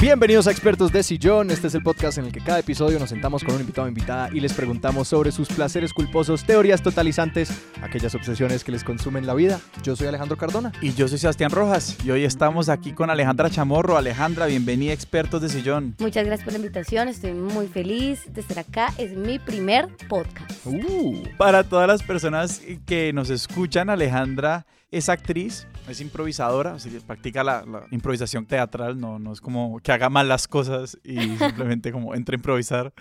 Bienvenidos a Expertos de Sillón. Este es el podcast en el que cada episodio nos sentamos con un invitado o invitada y les preguntamos sobre sus placeres culposos, teorías totalizantes, aquellas obsesiones que les consumen la vida. Yo soy Alejandro Cardona. Y yo soy Sebastián Rojas y hoy estamos aquí con Alejandra Chamorro. Alejandra, bienvenida a Expertos de Sillón. Muchas gracias por la invitación, estoy muy feliz de estar acá. Es mi primer podcast. Uh, Para todas las personas que nos escuchan, Alejandra es actriz, es improvisadora, así que practica la, la improvisación teatral, no, no es como que haga mal las cosas y simplemente como entra a improvisar.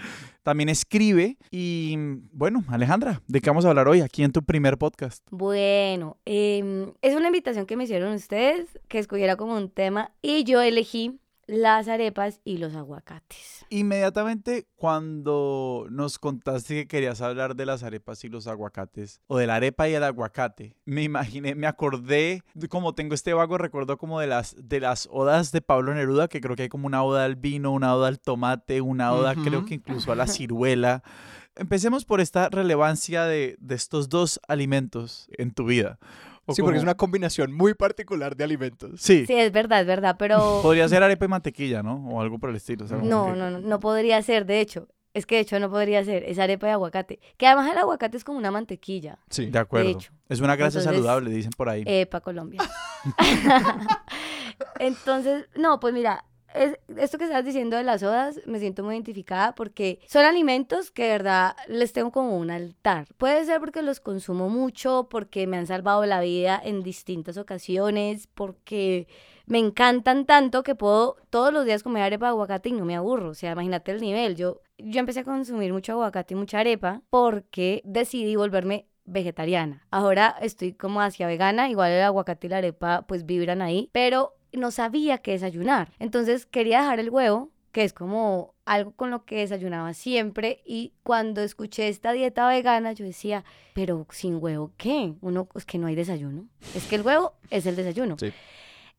También escribe y bueno, Alejandra, ¿de qué vamos a hablar hoy aquí en tu primer podcast? Bueno, em, es una invitación que me hicieron ustedes, que escogiera como un tema, y yo elegí las arepas y los aguacates. Inmediatamente cuando nos contaste que querías hablar de las arepas y los aguacates, o de la arepa y el aguacate, me imaginé, me acordé, como tengo este vago recuerdo como de las, de las odas de Pablo Neruda, que creo que hay como una oda al vino, una oda al tomate, una oda creo que incluso a la ciruela. Empecemos por esta relevancia de, de estos dos alimentos en tu vida. O sí, porque es una combinación muy particular de alimentos. Sí, Sí, es verdad, es verdad, pero podría ser arepa y mantequilla, ¿no? O algo por el estilo. o sea, como no, que- no, no, no podría ser, de hecho. Es que de hecho no podría ser, es arepa y aguacate. Que además el aguacate es como una mantequilla. Sí. De acuerdo. hecho. Es una grasa Entonces, saludable, dicen por ahí. Epa, Colombia. Entonces, no, pues mira, es- esto que estás diciendo de las sodas, me siento muy identificada porque son alimentos que de verdad les tengo como un altar. Puede ser porque los consumo mucho, porque me han salvado la vida en distintas ocasiones, porque me encantan tanto que puedo todos los días comer arepa de aguacate y no me aburro. O sea, imagínate el nivel. Yo, yo empecé a consumir mucho aguacate y mucha arepa porque decidí volverme vegetariana. Ahora estoy como hacia vegana, igual el aguacate y la arepa pues vibran ahí, pero no sabía qué desayunar. Entonces quería dejar el huevo, que es como algo con lo que desayunaba siempre y cuando escuché esta dieta vegana yo decía, pero sin huevo, ¿qué? Uno es que no hay desayuno. Es que el huevo es el desayuno. Sí.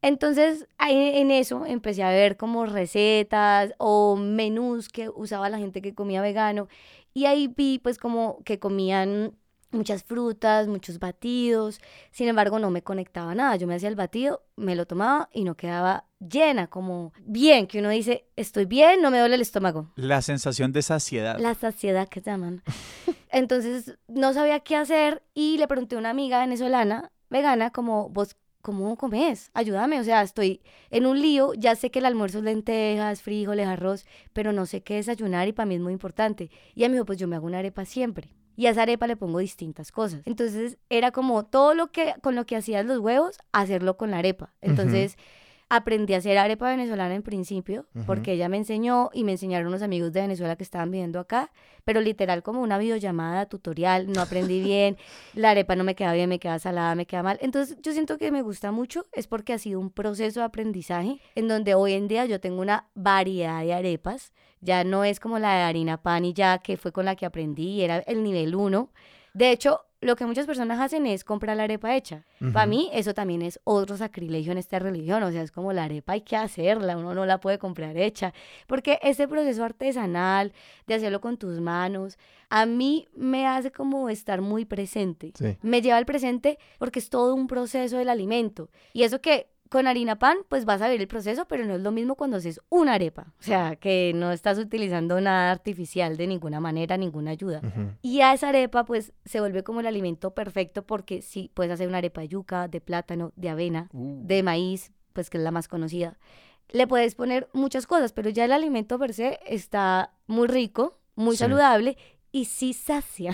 Entonces, ahí en eso empecé a ver como recetas o menús que usaba la gente que comía vegano y ahí vi pues como que comían muchas frutas, muchos batidos. Sin embargo, no me conectaba nada. Yo me hacía el batido, me lo tomaba y no quedaba llena, como bien, que uno dice, estoy bien, no me duele el estómago. La sensación de saciedad. La saciedad que llaman. Entonces no sabía qué hacer y le pregunté a una amiga venezolana, vegana, como vos, ¿cómo comes? Ayúdame, o sea, estoy en un lío, ya sé que el almuerzo es lentejas, frijoles, arroz, pero no sé qué desayunar y para mí es muy importante. Y ella me dijo, pues yo me hago una arepa siempre. Y a esa arepa le pongo distintas cosas. Entonces era como todo lo que con lo que hacías los huevos, hacerlo con la arepa. Entonces aprendí a hacer arepa venezolana en principio, porque ella me enseñó y me enseñaron unos amigos de Venezuela que estaban viviendo acá, pero literal como una videollamada tutorial, no aprendí bien, la arepa no me queda bien, me queda salada, me queda mal. Entonces yo siento que me gusta mucho, es porque ha sido un proceso de aprendizaje en donde hoy en día yo tengo una variedad de arepas, ya no es como la de harina pan y ya que fue con la que aprendí, era el nivel 1. De hecho, lo que muchas personas hacen es comprar la arepa hecha. Para mí eso también es otro sacrilegio en esta religión, o sea, es como la arepa hay que hacerla, uno no la puede comprar hecha, porque ese proceso artesanal de hacerlo con tus manos, a mí me hace como estar muy presente. Sí. Me lleva al presente porque es todo un proceso del alimento. Y eso que con harina pan, pues vas a ver el proceso, pero no es lo mismo cuando haces una arepa. O sea, que no estás utilizando nada artificial de ninguna manera, ninguna ayuda. Y a esa arepa, pues, se vuelve como el alimento perfecto porque sí, puedes hacer una arepa de yuca, de plátano, de avena, Uh. de maíz, pues, que es la más conocida. Le puedes poner muchas cosas, pero ya el alimento per se está muy rico, muy Sí. saludable y sí sacia,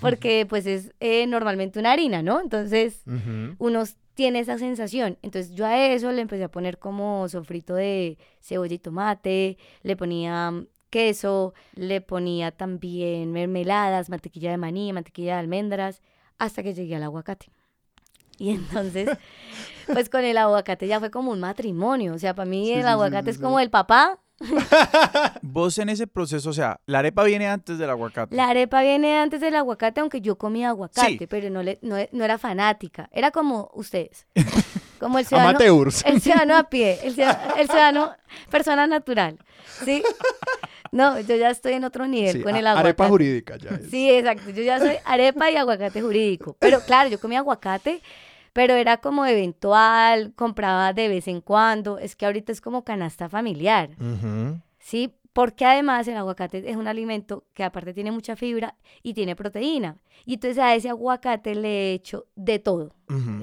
porque, pues, es eh, normalmente una harina, ¿no? Entonces, Ujú. uno tiene esa sensación. Entonces yo a eso le empecé a poner como sofrito de cebolla y tomate, le ponía mm, queso, le ponía también mermeladas, mantequilla de maní, mantequilla de almendras, hasta que llegué al aguacate. Y entonces, pues con el aguacate ya fue como un matrimonio. O sea, para mí Sí, el sí, aguacate sí, es como el papá. Vos en ese proceso, o sea, la arepa viene antes del aguacate. La arepa viene antes del aguacate, aunque yo comía aguacate, Sí. pero no, le, no, no era fanática. Era como ustedes. Como el ciudadano. Amateurs. El ciudadano a pie, el ciudadano, el ciudadano persona natural, ¿sí? No, yo ya estoy en otro nivel Sí, con a- el aguacate. Arepa jurídica ya es. Sí, exacto, yo ya soy arepa y aguacate jurídico. Pero claro, yo comía aguacate, pero era como eventual, compraba de vez en cuando, es que ahorita es como canasta familiar. ¿sí? Porque además el aguacate es un alimento que aparte tiene mucha fibra y tiene proteína. Y entonces a ese aguacate le he hecho de todo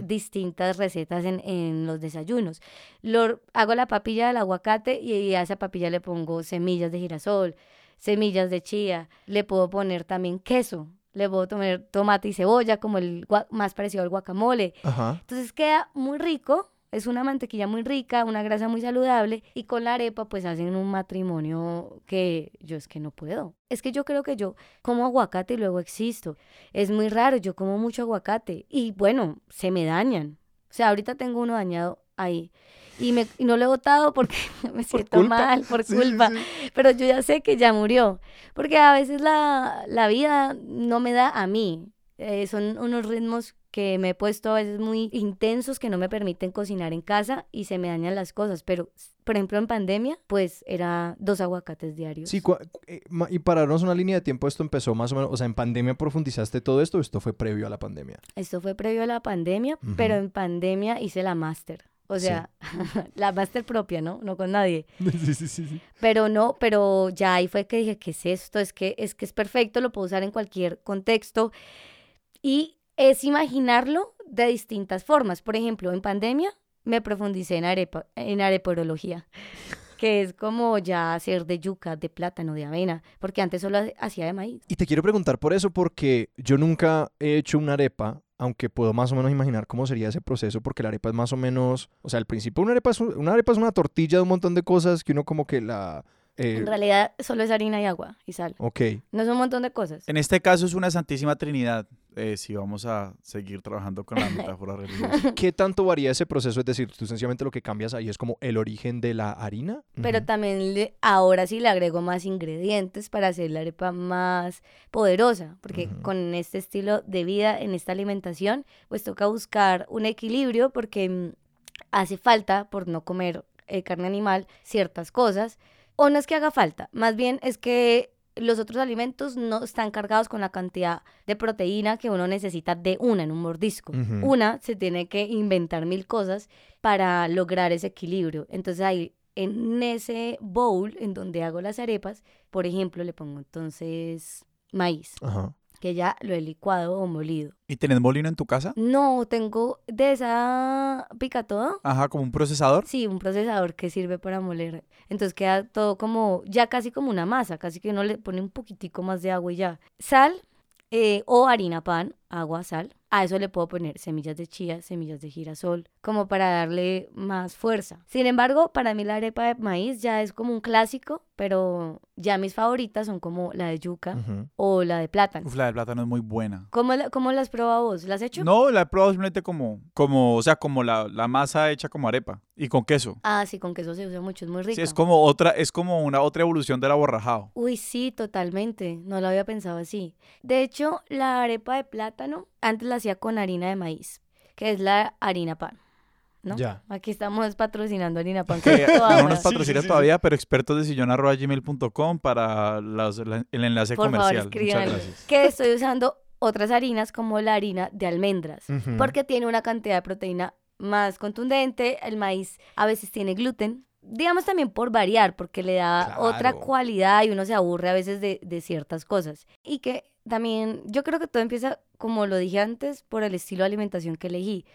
distintas recetas en, en los desayunos. Lo, hago la papilla del aguacate y a esa papilla le pongo semillas de girasol, semillas de chía, le puedo poner también queso, le puedo poner tomate y cebolla como el más parecido al guacamole. Ajá. Entonces queda muy rico, es una mantequilla muy rica, una grasa muy saludable y con la arepa pues hacen un matrimonio que yo es que no puedo. Es que yo creo que yo como aguacate y luego existo. Es muy raro, yo como mucho aguacate y bueno, se me dañan. O sea, ahorita tengo uno dañado ahí. Y, me, y no lo he botado porque me siento mal, por Sí, culpa. sí. Pero yo ya sé que ya murió. Porque a veces la, la vida no me da a mí. Eh, son unos ritmos que me he puesto a veces muy intensos que no me permiten cocinar en casa y se me dañan las cosas. Pero, por ejemplo, en pandemia, pues era dos aguacates diarios. Sí, eh, y para darnos una línea de tiempo, esto empezó más o menos, o sea, en pandemia profundizaste todo esto, o esto fue previo a la pandemia. Esto fue previo a la pandemia, pero en pandemia hice la máster. O Sí. sea, la máster propia, ¿no? No con nadie. Sí, sí, sí, sí. Pero no, pero ya ahí fue que dije, ¿qué es esto? Es que es que es perfecto, lo puedo usar en cualquier contexto. Y es imaginarlo de distintas formas. Por ejemplo, en pandemia me profundicé en arepa, en areporología, que es como ya hacer de yuca, de plátano, de avena, porque antes solo ha- hacía de maíz. Y te quiero preguntar por eso, porque yo nunca he hecho una arepa, aunque puedo más o menos imaginar cómo sería ese proceso, porque la arepa es más o menos, o sea, al principio una arepa es, un- una, arepa es una tortilla de un montón de cosas que uno como que la... eh, En realidad solo es harina y agua y sal. ok, No es un montón de cosas. En este caso es una santísima trinidad, eh, si vamos a seguir trabajando con la metáfora religiosa. ¿qué tanto varía ese proceso? Es decir, tú sencillamente lo que cambias ahí es como el origen de la harina. Pero también le- ahora sí le agrego más ingredientes para hacer la arepa más poderosa, porque con este estilo de vida, en esta alimentación, pues toca buscar un equilibrio porque mm, hace falta, por no comer eh, carne animal, ciertas cosas. O no es que haga falta, más bien es que los otros alimentos no están cargados con la cantidad de proteína que uno necesita de una en un mordisco. Una se tiene que inventar mil cosas para lograr ese equilibrio. Entonces ahí en ese bowl en donde hago las arepas, por ejemplo, le pongo entonces maíz, Ajá. Que ya lo he licuado o molido. ¿Y tenés molino en tu casa? No, tengo de esa pica todo. Ajá, como un procesador. Sí, un procesador que sirve para moler. Entonces queda todo como, ya casi como una masa, casi que uno le pone un poquitico más de agua y ya. Sal eh, o harina pan, agua, sal. A eso le puedo poner semillas de chía, semillas de girasol, como para darle más fuerza. Sin embargo, para mí la arepa de maíz ya es como un clásico, pero ya mis favoritas son como la de yuca o la de plátano. Uf, la de plátano es muy buena. ¿Cómo, la- cómo las probado vos? ¿Las has hecho? No, la he probado simplemente como, como o sea, como la, la masa hecha como arepa y con queso. Ah, sí, con queso se usa mucho, es muy rico. Sí, es como otra, es como una otra evolución del aborrajado. Uy, sí, totalmente. No lo había pensado así. De hecho, la arepa de plátano antes la hacía con harina de maíz, que es la harina pan. ¿No? Ya. Aquí estamos patrocinando harina pan. Que no nos patrocina todavía, pero expertos de sillón.gmail.com para las- la- el enlace Por favor, comercial. Muchas escríbanlo. gracias. Que estoy usando otras harinas como la harina de almendras, porque tiene una cantidad de proteína más contundente. El maíz a veces tiene gluten. Digamos también por variar, porque le da otra cualidad y uno se aburre a veces de, de ciertas cosas. Y que también, yo creo que todo empieza, como lo dije antes, por el estilo de alimentación que elegí.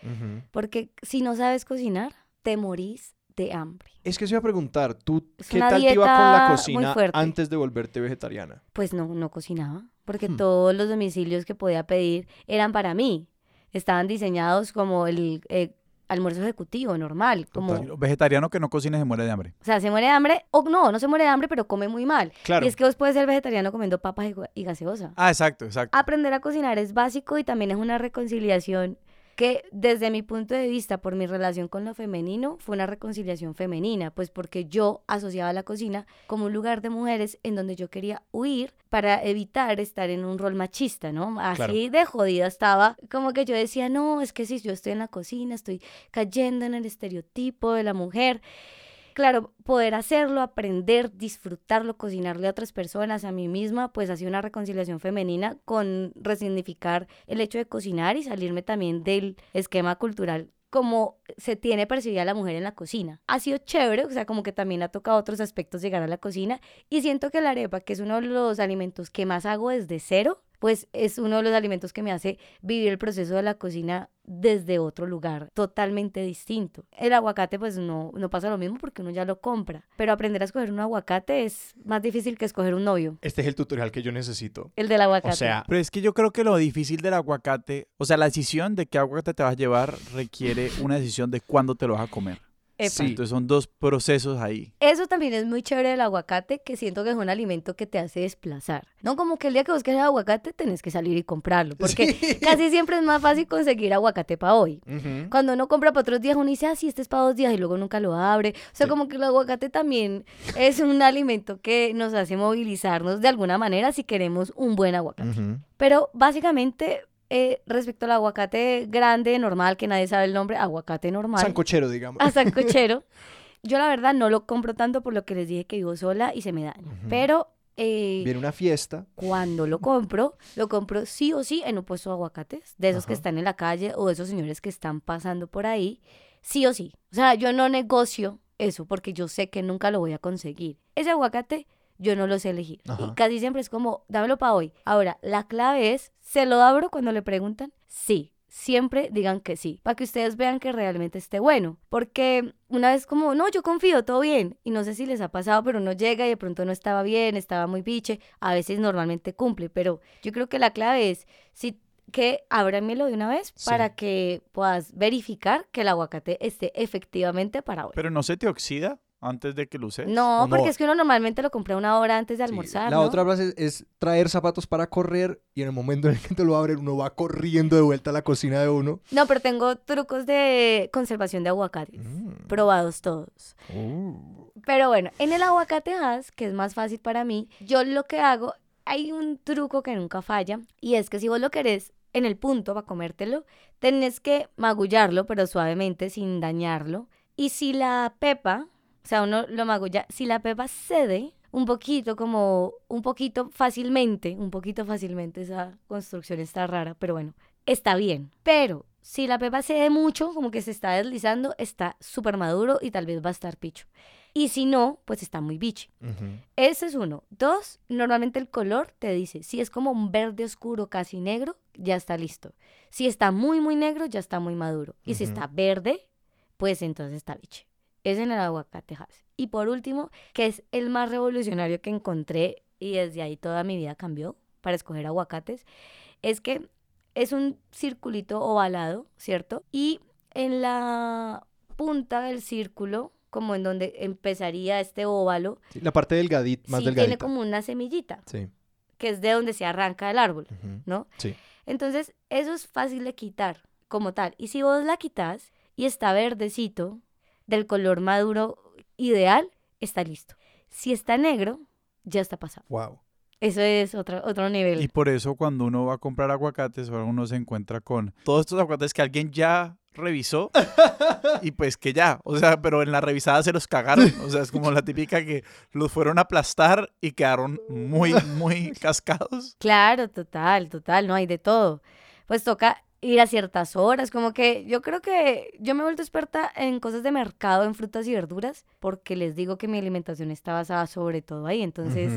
Porque si no sabes cocinar, te morís de hambre. Es que se iba a preguntar, ¿tú Es qué tal te iba con la cocina antes de volverte vegetariana? Pues no, no cocinaba, porque Hmm. todos los domicilios que podía pedir eran para mí. Estaban diseñados como el eh, almuerzo ejecutivo, normal. Como, Total. Vegetariano que no cocine se muere de hambre. o sea, se muere de hambre, o no, no se muere de hambre, pero come muy mal. Claro. Y es que vos puedes ser vegetariano comiendo papas y gaseosa. Ah, exacto, exacto. Aprender a cocinar es básico y también es una reconciliación que desde mi punto de vista, por mi relación con lo femenino, fue una reconciliación femenina, pues porque yo asociaba la cocina como un lugar de mujeres en donde yo quería huir para evitar estar en un rol machista, ¿no? Así Claro. de jodida estaba, como que yo decía, no, es que si yo estoy en la cocina, estoy cayendo en el estereotipo de la mujer. Claro, poder hacerlo, aprender, disfrutarlo, cocinarle a otras personas, a mí misma, pues ha sido una reconciliación femenina con resignificar el hecho de cocinar y salirme también del esquema cultural como se tiene percibida la mujer en la cocina. Ha sido chévere, o sea, como que también ha tocado otros aspectos llegar a la cocina y siento que la arepa, que es uno de los alimentos que más hago desde cero, pues es uno de los alimentos que me hace vivir el proceso de la cocina desde otro lugar totalmente distinto. El aguacate pues no, no pasa lo mismo porque uno ya lo compra, pero aprender a escoger un aguacate es más difícil que escoger un novio. Este es el tutorial que yo necesito. El del aguacate. O sea, Pero es que yo creo que lo difícil del aguacate, o sea, la decisión de qué aguacate te vas a llevar requiere una decisión de cuándo te lo vas a comer. Epa. sí. Entonces son dos procesos ahí. Eso también es muy chévere del aguacate, que siento que es un alimento que te hace desplazar. No como que el día que busques el aguacate tenés que salir y comprarlo, porque Sí. casi siempre es más fácil conseguir aguacate para hoy. Ujú. Cuando uno compra para otros días, uno dice, ah, sí, este es para dos días y luego nunca lo abre. O sea, Sí. como que el aguacate también es un alimento que nos hace movilizarnos de alguna manera si queremos un buen aguacate. Ujú. Pero básicamente, eh, respecto al aguacate grande, normal, que nadie sabe el nombre, aguacate normal, Sancochero, digamos. a sancochero, yo la verdad no lo compro tanto por lo que les dije que vivo sola y se me daña. Pero eh, Viene una fiesta. cuando lo compro, lo compro sí o sí en un puesto de aguacates, de esos que están en la calle o de esos señores que están pasando por ahí, sí o sí. O sea, yo no negocio eso porque yo sé que nunca lo voy a conseguir. Ese aguacate yo no lo sé elegir. Y casi siempre es como, dámelo para hoy. Ahora, la clave es, ¿se lo abro cuando le preguntan? Sí. Siempre digan que sí, para que ustedes vean que realmente esté bueno. Porque una vez como, no, yo confío, todo bien. Y no sé si les ha pasado, pero uno llega y de pronto no estaba bien, estaba muy biche. A veces normalmente cumple, pero yo creo que la clave es, si que ábramelo de una vez Sí. para que puedas verificar que el aguacate esté efectivamente para hoy. Pero no se te oxida antes de que lo uses. no, ¿O porque no? es que uno normalmente lo compra una hora antes de Sí, almorzar. La ¿no? otra frase es, es traer zapatos para correr y en el momento en el que te lo abren uno va corriendo de vuelta a la cocina de uno. No, pero tengo trucos de conservación de aguacates. Mm. Probados todos. Uh. Pero bueno, en el aguacate Hass, que es más fácil para mí, yo lo que hago, hay un truco que nunca falla, y es que si vos lo querés en el punto para comértelo, tenés que magullarlo, pero suavemente, sin dañarlo. Y si la pepa, o sea, uno lo magulla, si la pepa cede un poquito, como un poquito fácilmente, un poquito fácilmente, esa construcción está rara, pero bueno, está bien. Pero si la pepa cede mucho, como que se está deslizando, está súper maduro y tal vez va a estar picho. Y si no, pues está muy bichi. Ujú. Ese es uno. Dos, normalmente el color te dice, si es como un verde oscuro casi negro, ya está listo. Si está muy, muy negro, ya está muy maduro. Y si está verde, pues entonces está biche. Es en el aguacate Hass. Y por último, que es el más revolucionario que encontré y desde ahí toda mi vida cambió para escoger aguacates, es que es un circulito ovalado, ¿cierto? Y en la punta del círculo, como en donde empezaría este óvalo, Sí, la parte delgadita, más sí delgadita. tiene como una semillita, Sí. que es de donde se arranca el árbol. ¿no? Sí. Entonces, eso es fácil de quitar como tal. Y si vos la quitas y está verdecito, del color maduro ideal, está listo. Si está negro, ya está pasado. Wow. Eso es otro, otro nivel. Y por eso cuando uno va a comprar aguacates, ahora uno se encuentra con todos estos aguacates que alguien ya revisó y pues que ya, o sea, pero en la revisada se los cagaron, o sea, es como la típica que los fueron a aplastar y quedaron muy, muy cascados. Claro, total, total, no hay de todo. Pues toca ir a ciertas horas, como que yo creo que yo me he vuelto experta en cosas de mercado, en frutas y verduras, porque les digo que mi alimentación está basada sobre todo ahí, entonces...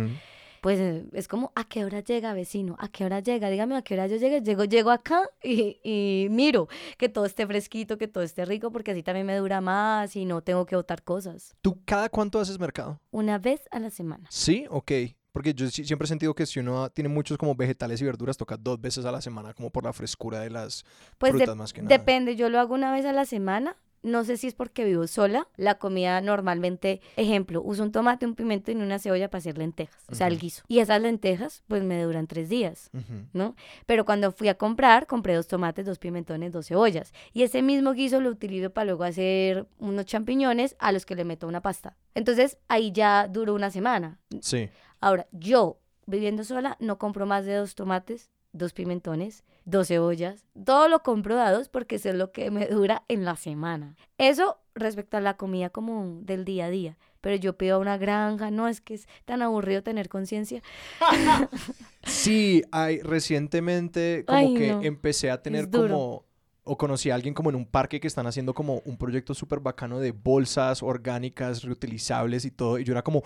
Pues eh, es como, ¿a qué hora llega, vecino? ¿A qué hora llega? Dígame a qué hora yo llegue. Llego, llego acá y, y miro que todo esté fresquito, que todo esté rico, porque así también me dura más y no tengo que botar cosas. ¿Tú cada cuánto haces mercado? Una vez a la semana. Sí, ok. Porque yo siempre he sentido que si uno tiene muchos como vegetales y verduras, toca dos veces a la semana como por la frescura de las Pues de- frutas más que nada. depende, yo lo hago una vez a la semana. No sé si es porque vivo sola. La comida normalmente, ejemplo, uso un tomate, un pimiento y una cebolla para hacer lentejas, o sea, el guiso. Y esas lentejas, pues me duran tres días. Ujú. ¿no? Pero cuando fui a comprar, compré dos tomates, dos pimentones, dos cebollas. Y ese mismo guiso lo utilizo para luego hacer unos champiñones a los que le meto una pasta. Entonces ahí ya duró una semana. Sí. Ahora, yo viviendo sola no compro más de dos tomates, dos pimentones, dos cebollas. Todo lo compro dados porque eso es lo que me dura en la semana. Eso respecto a la comida como del día a día. Pero yo pido una granja, no es que es tan aburrido tener conciencia. Sí, hay, recientemente como Ay, que no. empecé a tener como, o conocí a alguien como en un parque que están haciendo como un proyecto súper bacano de bolsas orgánicas, reutilizables y todo, y yo era como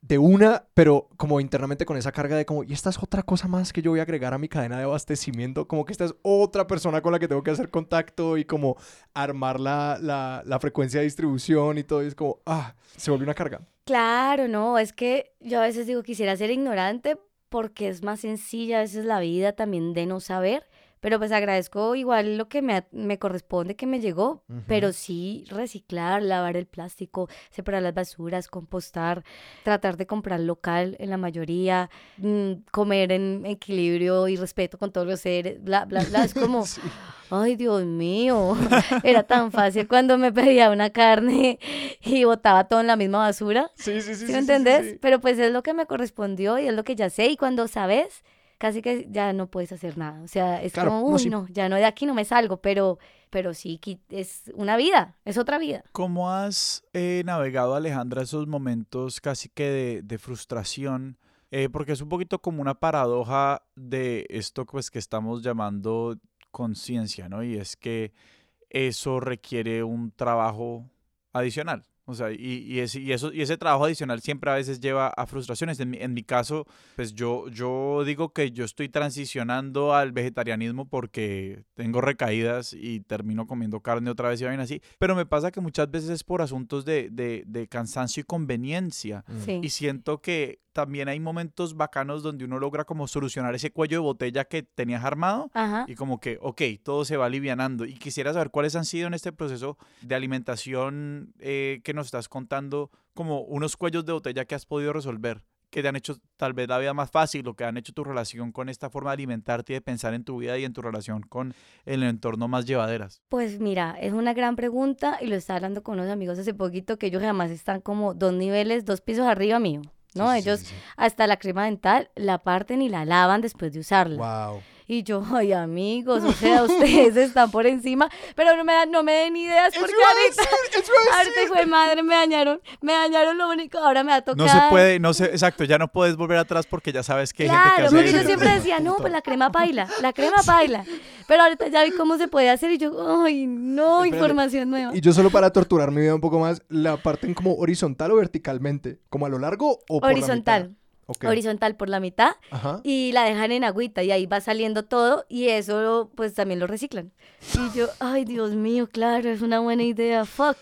de una, pero como internamente con esa carga de como, y esta es otra cosa más que yo voy a agregar a mi cadena de abastecimiento, como que esta es otra persona con la que tengo que hacer contacto y como armar la, la, la frecuencia de distribución y todo, y es como, ah, se volvió una carga. Claro, no, es que yo a veces digo quisiera ser ignorante porque es más sencilla a veces la vida también de no saber, pero pues agradezco igual lo que me, me corresponde que me llegó, pero sí reciclar, lavar el plástico, separar las basuras, compostar, tratar de comprar local en la mayoría, mm, comer en equilibrio y respeto con todos los seres, bla, bla, bla, es como... Sí. Ay, Dios mío, era tan fácil cuando me pedía una carne y botaba todo en la misma basura. Sí, sí, sí. ¿Sí, sí, me entendés? Pero pues es lo que me correspondió y es lo que ya sé. Y cuando sabes, casi que ya no puedes hacer nada. O sea, es Claro, como, no, uy, no, ya no de aquí no me salgo, pero, pero sí, es una vida, es otra vida. ¿Cómo has eh, navegado, Alejandra, esos momentos casi que de, de frustración? Eh, porque es un poquito como una paradoja de esto pues, que estamos llamando conciencia, ¿no? Y es que eso requiere un trabajo adicional. O sea, y, y, ese, y, eso, y ese trabajo adicional siempre a veces lleva a frustraciones. En mi, en mi caso, pues yo, yo digo que yo estoy transicionando al vegetarianismo porque tengo recaídas y termino comiendo carne otra vez y vaina así. Pero me pasa que muchas veces es por asuntos de, de, de cansancio y conveniencia. Mm. Sí. Y siento que también hay momentos bacanos donde uno logra como solucionar ese cuello de botella que tenías armado Ajá. y como que, ok, todo se va alivianando. Y quisiera saber cuáles han sido en este proceso de alimentación eh, que nos estás contando, como unos cuellos de botella que has podido resolver, que te han hecho tal vez la vida más fácil o que han hecho tu relación con esta forma de alimentarte y de pensar en tu vida y en tu relación con el entorno más llevaderas. Pues mira, es una gran pregunta y lo estaba hablando con unos amigos hace poquito que ellos jamás están como dos niveles, dos pisos arriba mío. ¿No? Sí, Ellos sí, sí. hasta la crema dental la parten y la lavan después de usarla. Wow. Y yo, ay, amigos, o sea, ustedes están por encima, pero no me, da- no me den ideas porque ahorita, ahorita, hijo de madre, me dañaron, me dañaron lo único, ahora me va a tocar. No se puede, no sé, exacto, ya no puedes volver atrás porque ya sabes que hay gente que Claro, hace porque yo siempre decía, no, pues la crema paila, la crema paila. Pero ahorita ya vi cómo se puede hacer y yo, ay, no, Espérate, información nueva. Y yo solo para torturar mi vida un poco más, ¿la parten como horizontal o verticalmente? ¿Como a lo largo o por la Horizontal, mitad? Horizontal por la mitad Ajá. y la dejan en agüita y ahí va saliendo todo y eso pues también lo reciclan. Y yo, ay Dios mío, claro, es una buena idea, fuck,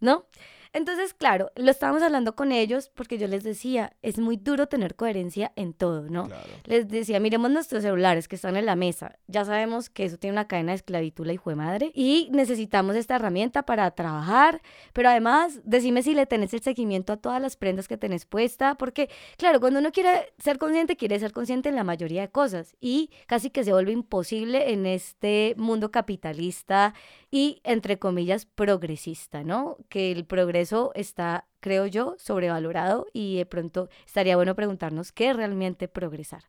¿no? Entonces, claro, lo estábamos hablando con ellos porque yo les decía, es muy duro tener coherencia en todo, ¿no? Claro. Les decía, miremos nuestros celulares que están en la mesa. Ya sabemos que eso tiene una cadena de esclavitud, la hijo de madre. Y necesitamos esta herramienta para trabajar. Pero además, decime si le tenés el seguimiento a todas las prendas que tenés puesta. Porque, claro, cuando uno quiere ser consciente, quiere ser consciente en la mayoría de cosas. Y casi que se vuelve imposible en este mundo capitalista y, entre comillas, progresista, ¿no? Que el progreso está creo yo, sobrevalorado y de pronto estaría bueno preguntarnos qué es realmente progresar.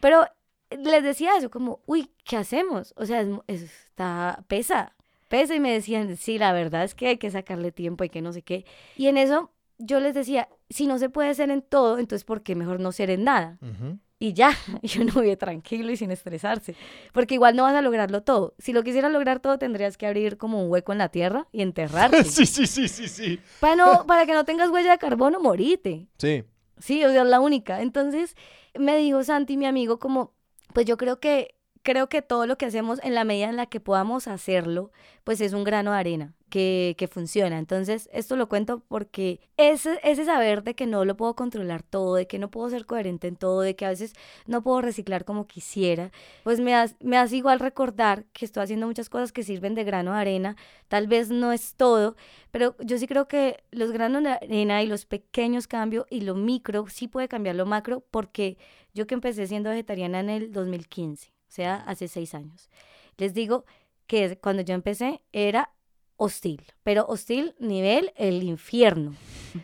Pero les decía eso, como, uy, ¿qué hacemos? O sea, es, es- está, pesa, pesa y me decían, sí, la verdad es que hay que sacarle tiempo, hay que no sé qué. Y en eso yo les decía, si no se puede ser en todo, entonces ¿por qué mejor no ser en nada? Ujú. Y ya, y uno vive tranquilo y sin estresarse, porque igual no vas a lograrlo todo. Si lo quisieras lograr todo, tendrías que abrir como un hueco en la tierra y enterrarte. sí, sí, sí, sí, sí. para, no, para que no tengas huella de carbono, morite. Sí. Sí, o sea, es la única. Entonces me dijo Santi, mi amigo, como, pues yo creo que, creo que todo lo que hacemos en la medida en la que podamos hacerlo, pues es un grano de arena que, que funciona. Entonces, esto lo cuento porque ese, ese saber de que no lo puedo controlar todo, de que no puedo ser coherente en todo, de que a veces no puedo reciclar como quisiera, pues me, hace- me hace igual recordar que estoy haciendo muchas cosas que sirven de grano de arena. Tal vez no es todo, pero yo sí creo que los granos de arena y los pequeños cambios y lo micro sí puede cambiar lo macro porque yo que empecé siendo vegetariana en el 2015, o sea, hace seis años. Les digo que cuando yo empecé era hostil, pero hostil nivel el infierno.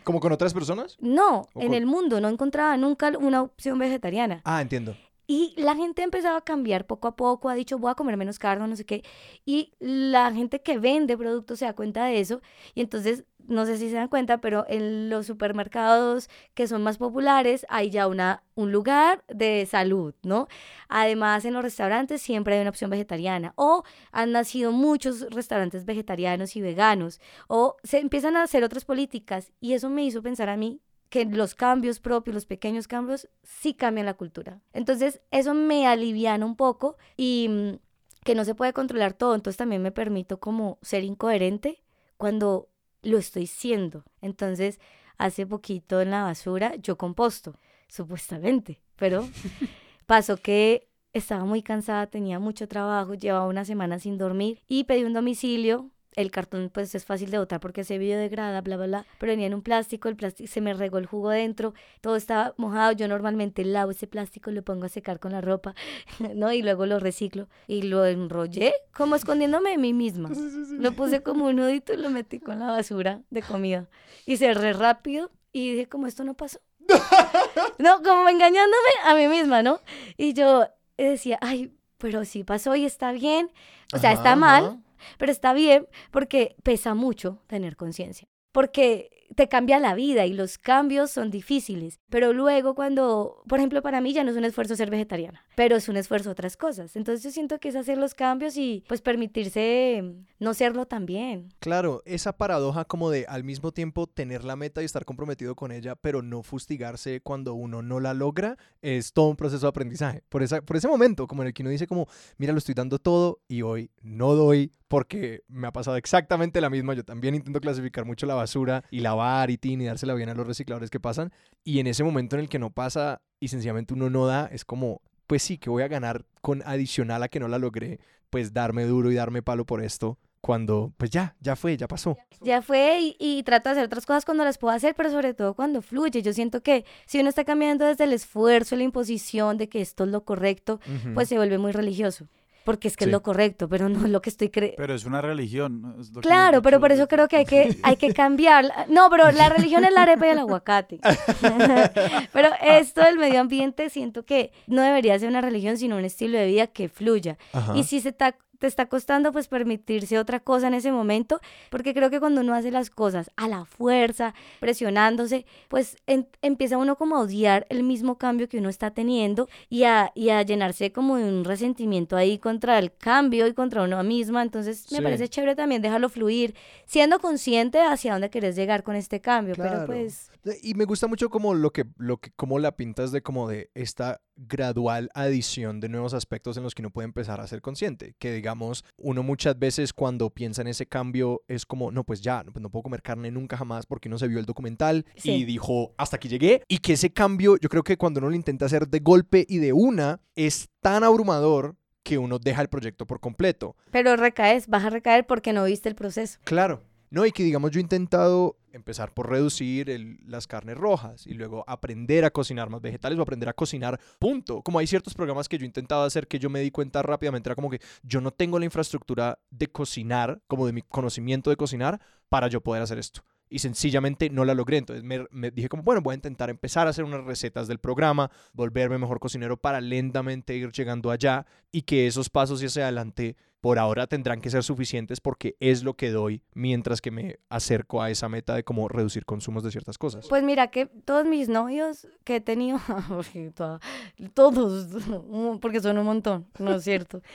¿Como con otras personas? No, en con- el mundo no encontraba nunca una opción vegetariana. Ah, entiendo. Y la gente ha empezado a cambiar poco a poco, ha dicho, voy a comer menos carne, no sé qué. Y la gente que vende productos se da cuenta de eso. Y entonces, no sé si se dan cuenta, pero en los supermercados que son más populares hay ya una, un lugar de salud, ¿no? Además, en los restaurantes siempre hay una opción vegetariana. O han nacido muchos restaurantes vegetarianos y veganos. O se empiezan a hacer otras políticas. Y eso me hizo pensar a mí que los cambios propios, los pequeños cambios, sí cambian la cultura. Entonces, eso me aliviana un poco y mm, que no se puede controlar todo, entonces también me permito como ser incoherente cuando lo estoy siendo. Entonces, hace poquito en la basura yo composto, supuestamente, pero pasó que estaba muy cansada, tenía mucho trabajo, llevaba una semana sin dormir y pedí un domicilio el cartón pues es fácil de botar porque se biodegrada, bla, bla, bla, pero venía en un plástico, el plástico se me regó el jugo dentro, todo estaba mojado, yo normalmente lavo ese plástico, lo pongo a secar con la ropa, ¿no? Y luego lo reciclo y lo enrollé como escondiéndome de mí misma. Lo puse como un nudito y lo metí con la basura de comida y cerré rápido y dije como esto no pasó. no, como engañándome a mí misma, ¿no? Y yo decía, ay, pero sí pasó y está bien, o sea, está mal pero está bien porque pesa mucho tener conciencia. Porque te cambia la vida y los cambios son difíciles. Pero luego cuando, por ejemplo, para mí ya no es un esfuerzo ser vegetariana, pero es un esfuerzo otras cosas. Entonces yo siento que es hacer los cambios y pues permitirse no serlo también. Claro, esa paradoja como de al mismo tiempo tener la meta y estar comprometido con ella, pero no fustigarse cuando uno no la logra, es todo un proceso de aprendizaje. Por, esa, por ese momento, como en el que uno dice como, mira, lo estoy dando todo y hoy no doy porque me ha pasado exactamente la misma. Yo también intento clasificar mucho la basura y la y tin y dársela bien a los recicladores que pasan. Y en ese momento en el que no pasa y sencillamente uno no da, es como, pues sí, que voy a ganar con adicional a que no la logré, pues darme duro y darme palo por esto cuando, pues ya, ya fue, ya pasó. Ya fue y, y, trato de hacer otras cosas cuando las puedo hacer, pero sobre todo cuando fluye. Yo siento que si uno está cambiando desde el esfuerzo, la imposición de que esto es lo correcto, pues se vuelve muy religioso porque es que es lo correcto, pero no es lo que estoy creyendo. Pero es una religión. claro, pero por eso creo que hay que, hay que cambiar. No, pero la religión es la arepa y el aguacate. pero esto del medio ambiente siento que no debería ser una religión, sino un estilo de vida que fluya. Y si se está te está costando pues permitirse otra cosa en ese momento, porque creo que cuando uno hace las cosas a la fuerza, presionándose, pues empieza uno como a odiar el mismo cambio que uno está teniendo y a, y a llenarse como de un resentimiento ahí contra el cambio y contra uno misma. Entonces me parece chévere también dejarlo fluir, siendo consciente hacia dónde querés llegar con este cambio, pero pues... Y me gusta mucho como lo que, lo que, como la pintas de como de esta gradual adición de nuevos aspectos en los que uno puede empezar a ser consciente. Que digamos, uno muchas veces cuando piensa en ese cambio es como, no, pues ya, pues no puedo comer carne nunca jamás porque uno se vio el documental y dijo, hasta aquí llegué. Y que ese cambio, yo creo que cuando uno lo intenta hacer de golpe y de una, es tan abrumador que uno deja el proyecto por completo. Pero recaes, vas a recaer porque no viste el proceso. Claro. No, y que digamos yo he intentado empezar por reducir las carnes rojas y luego aprender a cocinar más vegetales o aprender a cocinar, punto. Como hay ciertos programas que yo he intentado hacer que yo me di cuenta rápidamente, era como que yo no tengo la infraestructura de cocinar, como de mi conocimiento de cocinar, para yo poder hacer esto y sencillamente no la logré. Entonces me, dije como, bueno, voy a intentar empezar a hacer unas recetas del programa, volverme mejor cocinero para lentamente ir llegando allá y que esos pasos hacia adelante por ahora tendrán que ser suficientes porque es lo que doy mientras que me acerco a esa meta de cómo reducir consumos de ciertas cosas. Pues mira que todos mis novios que he tenido, todos, porque son un montón, ¿no es cierto?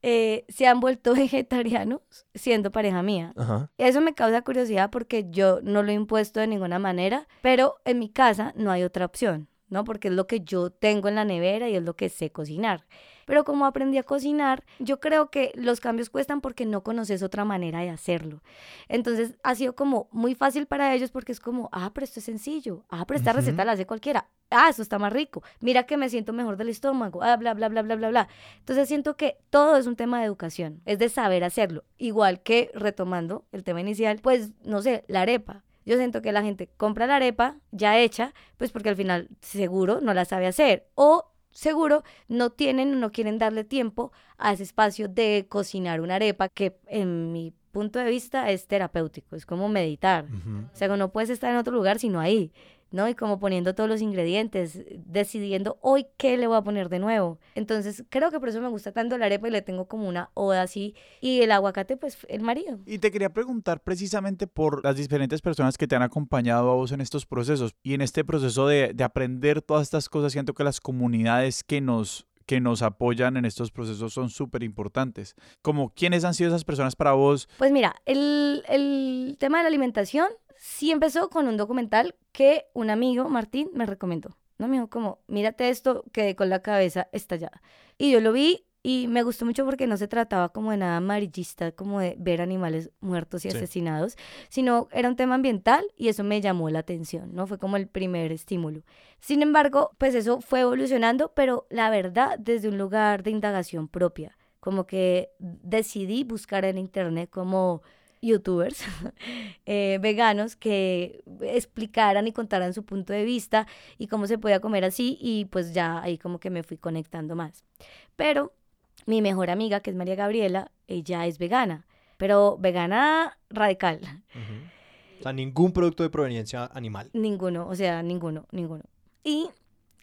Eh, se han vuelto vegetarianos siendo pareja mía. Eso me causa curiosidad porque yo no lo he impuesto de ninguna manera, pero en mi casa no hay otra opción, ¿no? Porque es lo que yo tengo en la nevera y es lo que sé cocinar. Pero como aprendí a cocinar, yo creo que los cambios cuestan porque no conoces otra manera de hacerlo. Entonces ha sido como muy fácil para ellos porque es como, ah, pero esto es sencillo. Ah, pero esta receta la hace cualquiera. Ah, eso está más rico. Mira que me siento mejor del estómago. Ah, bla, bla, bla, bla, bla, bla. Entonces siento que todo es un tema de educación. Es de saber hacerlo. Igual que retomando el tema inicial, pues, no sé, la arepa. Yo siento que la gente compra la arepa ya hecha, pues porque al final seguro no la sabe hacer. O seguro no tienen o no quieren darle tiempo a ese espacio de cocinar una arepa que en mi punto de vista es terapéutico, es como meditar. O sea, no puedes estar en otro lugar sino ahí. ¿No? Y como poniendo todos los ingredientes, decidiendo hoy qué le voy a poner de nuevo. Entonces, creo que por eso me gusta tanto la arepa y le tengo como una oda así. Y el aguacate, pues, el marido. Y te quería preguntar precisamente por las diferentes personas que te han acompañado a vos en estos procesos y en este proceso de, de aprender todas estas cosas. Siento que las comunidades que nos que nos apoyan en estos procesos son súper importantes. Como, ¿quiénes han sido esas personas para vos? Pues mira, el, el tema de la alimentación sí empezó con un documental que un amigo, Martín, me recomendó. No me dijo como, mírate esto, quedé con la cabeza estallada. Y yo lo vi y me gustó mucho porque no se trataba como de nada amarillista, como de ver animales muertos y Sí. asesinados, sino era un tema ambiental y eso me llamó la atención, ¿no? Fue como el primer estímulo. Sin embargo, pues eso fue evolucionando, pero la verdad desde un lugar de indagación propia, como que decidí buscar en internet como youtubers eh, veganos que explicaran y contaran su punto de vista y cómo se podía comer así y pues ya ahí como que me fui conectando más. Pero mi mejor amiga, que es María Gabriela, ella es vegana, pero vegana radical. O sea, ningún producto de proveniencia animal. Ninguno, o sea, ninguno, ninguno. Y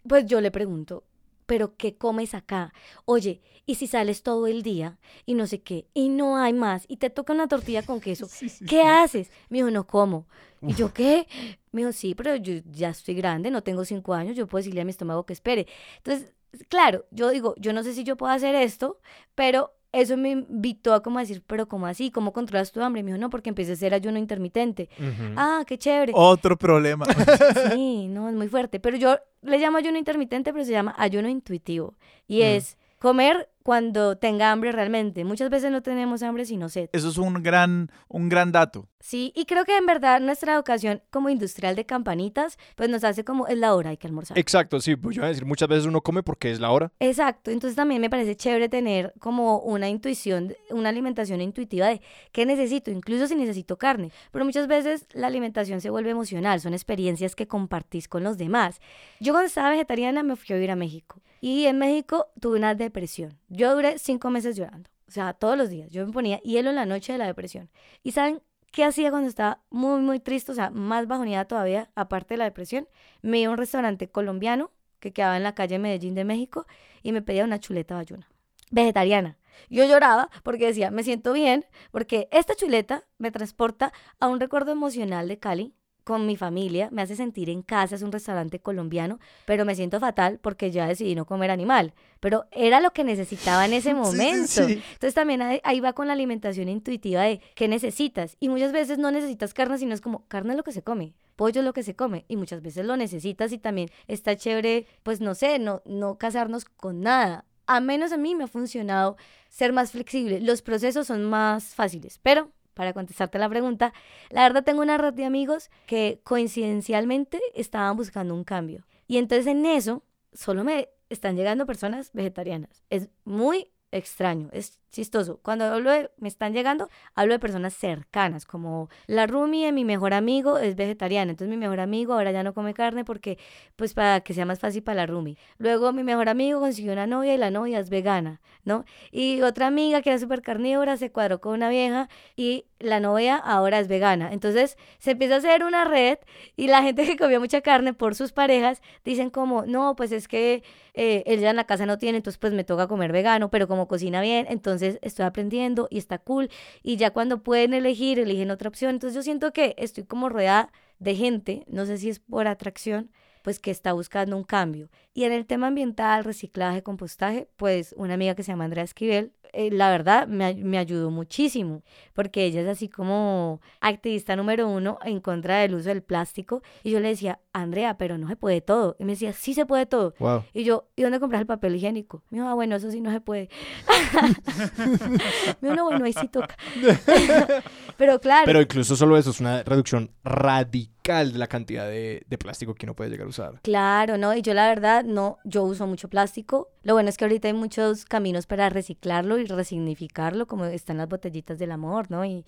pues yo le pregunto, ¿pero qué comes acá? Oye, ¿y si sales todo el día y no sé qué, y no hay más, y te toca una tortilla con queso, ¿qué haces? Me dijo, no como. ¿Y yo qué? Me dijo, sí, pero yo ya estoy grande, no tengo cinco años, yo puedo decirle a mi estómago que espere. Entonces, claro, yo digo, yo no sé si yo puedo hacer esto, pero eso me invitó a como decir, pero ¿cómo así? ¿Cómo controlas tu hambre? Me dijo, no, porque empecé a hacer ayuno intermitente. Ah, qué chévere. Otro problema. Sí, no, es muy fuerte. Pero yo le llamo ayuno intermitente, pero se llama ayuno intuitivo. Y Mm. es comer cuando tenga hambre realmente. Muchas veces no tenemos hambre sino sed. Eso es un gran, un gran dato. Sí, y creo que en verdad nuestra educación como industrial de campanitas, pues nos hace como es la hora, hay que almorzar. Exacto, sí, pues yo iba a decir, muchas veces uno come porque es la hora. Exacto, entonces también me parece chévere tener como una intuición, una alimentación intuitiva de qué necesito, incluso si necesito carne. Pero muchas veces la alimentación se vuelve emocional, son experiencias que compartís con los demás. Yo cuando estaba vegetariana me fui a vivir a México y en México tuve una depresión. Yo duré cinco meses llorando, o sea, todos los días. Yo me ponía hielo en la noche de la depresión. ¿Y saben qué hacía cuando estaba muy, muy triste? O sea, más bajoneada todavía, aparte de la depresión. Me iba a un restaurante colombiano que quedaba en la calle Medellín de México y me pedía una chuleta bayuna, vegetariana. Yo lloraba porque decía, me siento bien, porque esta chuleta me transporta a un recuerdo emocional de Cali con mi familia, me hace sentir en casa, es un restaurante colombiano, pero me siento fatal porque ya decidí no comer animal. Pero era lo que necesitaba en ese Sí, sí, momento. sí. Entonces también ahí va con la alimentación intuitiva de qué necesitas. Y muchas veces no necesitas carne, sino es como carne es lo que se come, pollo es lo que se come. Y muchas veces lo necesitas y también está chévere, pues no sé, no, no casarnos con nada. A menos a mí me ha funcionado ser más flexible. Los procesos son más fáciles, pero para contestarte la pregunta, la verdad tengo una red de amigos que coincidencialmente estaban buscando un cambio. Y entonces en eso solo me están llegando personas vegetarianas. Es muy extraño, es chistoso. Cuando hablo de me están llegando, hablo de personas cercanas, como la roomie de mi mejor amigo es vegetariana, entonces mi mejor amigo ahora ya no come carne porque, pues para que sea más fácil para la roomie. Luego mi mejor amigo consiguió una novia y la novia es vegana, ¿no? Y otra amiga que era súper carnívora se cuadró con una vieja y la novia ahora es vegana. Entonces se empieza a hacer una red y la gente que comía mucha carne por sus parejas dicen como, no, pues es que eh, él ya en la casa no tiene, entonces pues me toca comer vegano, pero como cocina bien, entonces estoy aprendiendo y está cool. Y ya cuando pueden elegir, eligen otra opción. Entonces yo siento que estoy como rodeada de gente, no sé si es por atracción, pues que está buscando un cambio. Y en el tema ambiental, reciclaje, compostaje, pues una amiga que se llama Andrea Esquivel, eh, la verdad me, me ayudó muchísimo, porque ella es así como activista número uno en contra del uso del plástico. Y yo le decía, Andrea, pero no se puede todo. Y me decía, sí se puede todo. Wow. Y yo, ¿y dónde compras el papel higiénico? Me dijo, ah, bueno, eso sí no se puede. me dijo, no, bueno, ahí sí toca. Pero claro, Pero incluso solo eso es una reducción radical de la cantidad de, de plástico que uno puede llegar a usar. Claro, ¿no? Y yo la verdad, no, yo uso mucho plástico. Lo bueno es que ahorita hay muchos caminos para reciclarlo y resignificarlo, como están las botellitas del amor, ¿no? Y,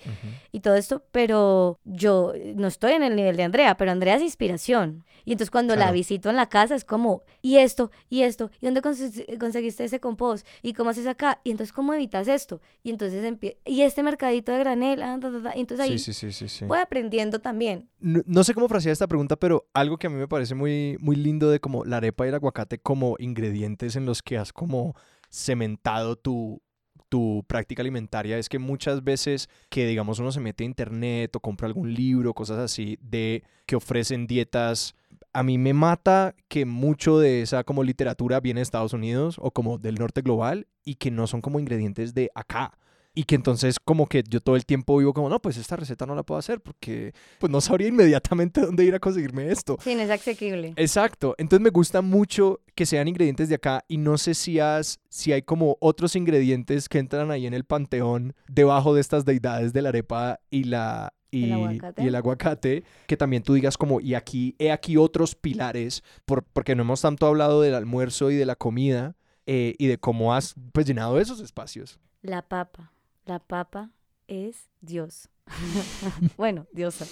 y todo esto, pero yo no estoy en el nivel de Andrea, pero Andrea es inspiración. Y entonces cuando la visito en la casa es como, y esto, y esto, ¿y dónde conse- conseguiste ese compost? ¿Y cómo haces acá? Y entonces, ¿cómo evitas esto? Y entonces y este mercadito de granel, ah, entonces ahí Sí, sí, sí, sí, sí. voy aprendiendo también. No, no sé cómo frasear esta pregunta, pero algo que a mí me parece muy, muy lindo de como la arepa y el aguacate como ingredientes en los que has como cementado tu, tu práctica alimentaria es que muchas veces que digamos uno se mete a internet o compra algún libro, cosas así, de que ofrecen dietas, a mí me mata que mucho de esa como literatura viene de Estados Unidos o como del norte global y que no son como ingredientes de acá. Y que entonces como que yo todo el tiempo vivo como, no, pues esta receta no la puedo hacer porque pues no sabría inmediatamente dónde ir a conseguirme esto. Sí, no es asequible. Exacto. Entonces me gusta mucho que sean ingredientes de acá y no sé si, has, si hay como otros ingredientes que entran ahí en el panteón debajo de estas deidades de la arepa y la... Y ¿El aguacate? y el aguacate, que también tú digas como, y aquí, he aquí otros pilares, por, porque no hemos tanto hablado del almuerzo y de la comida, eh, y de cómo has pues llenado esos espacios. La papa. La papa es Dios. bueno, diosa.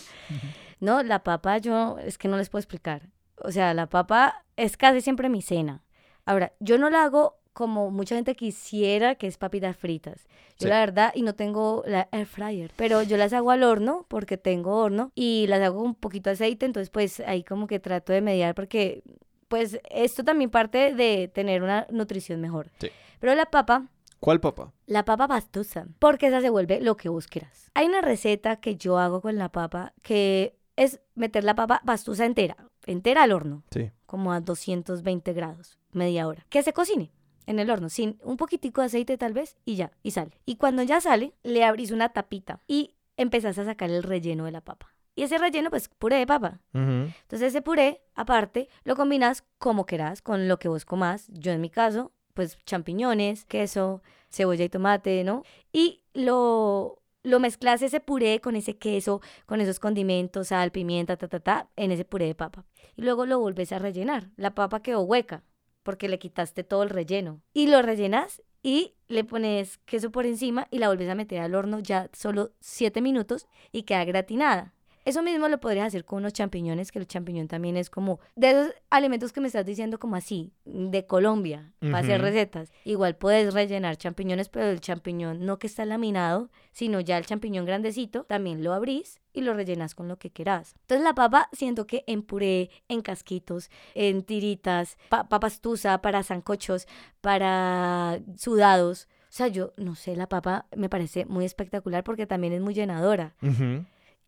No, la papa yo es que no les puedo explicar. O sea, la papa es casi siempre mi cena. Ahora, yo no la hago como mucha gente quisiera, que es papitas fritas. Yo Sí. la verdad, y no tengo la air fryer, pero yo las hago al horno porque tengo horno y las hago con un poquito de aceite, entonces pues ahí como que trato de mediar porque pues esto también parte de tener una nutrición mejor. Sí. Pero la papa, ¿Cuál papa? la papa pastusa, porque esa se vuelve lo que vos quieras. Hay una receta que yo hago con la papa que es meter la papa pastusa entera, entera al horno, Sí. como a 220 grados, media hora. Que se cocine en el horno, sin un poquitico de aceite tal vez, y ya, y sale. Y cuando ya sale, le abrís una tapita y empezás a sacar el relleno de la papa. Y ese relleno, pues, puré de papa. Ujú. Entonces ese puré, aparte, lo combinas como quieras, con lo que vos comás. Yo en mi caso, pues champiñones, queso, cebolla y tomate, ¿no? Y lo, lo mezclas ese puré con ese queso, con esos condimentos, sal, pimienta, ta, ta, ta, en ese puré de papa. Y luego lo vuelves a rellenar. La papa quedó hueca porque le quitaste todo el relleno. Y lo rellenas y le pones queso por encima y la vuelves a meter al horno ya solo 7 minutos y queda gratinada. Eso mismo lo podrías hacer con unos champiñones, que el champiñón también es como de esos alimentos que me estás diciendo como así, de Colombia, para hacer recetas. Igual puedes rellenar champiñones, pero el champiñón no que está laminado, sino ya el champiñón grandecito, también lo abrís y lo rellenas con lo que quieras. Entonces la papa siento que en puré, en casquitos, en tiritas, pa papas tusa para zancochos, para sudados. O sea, yo no sé, la papa me parece muy espectacular porque también es muy llenadora.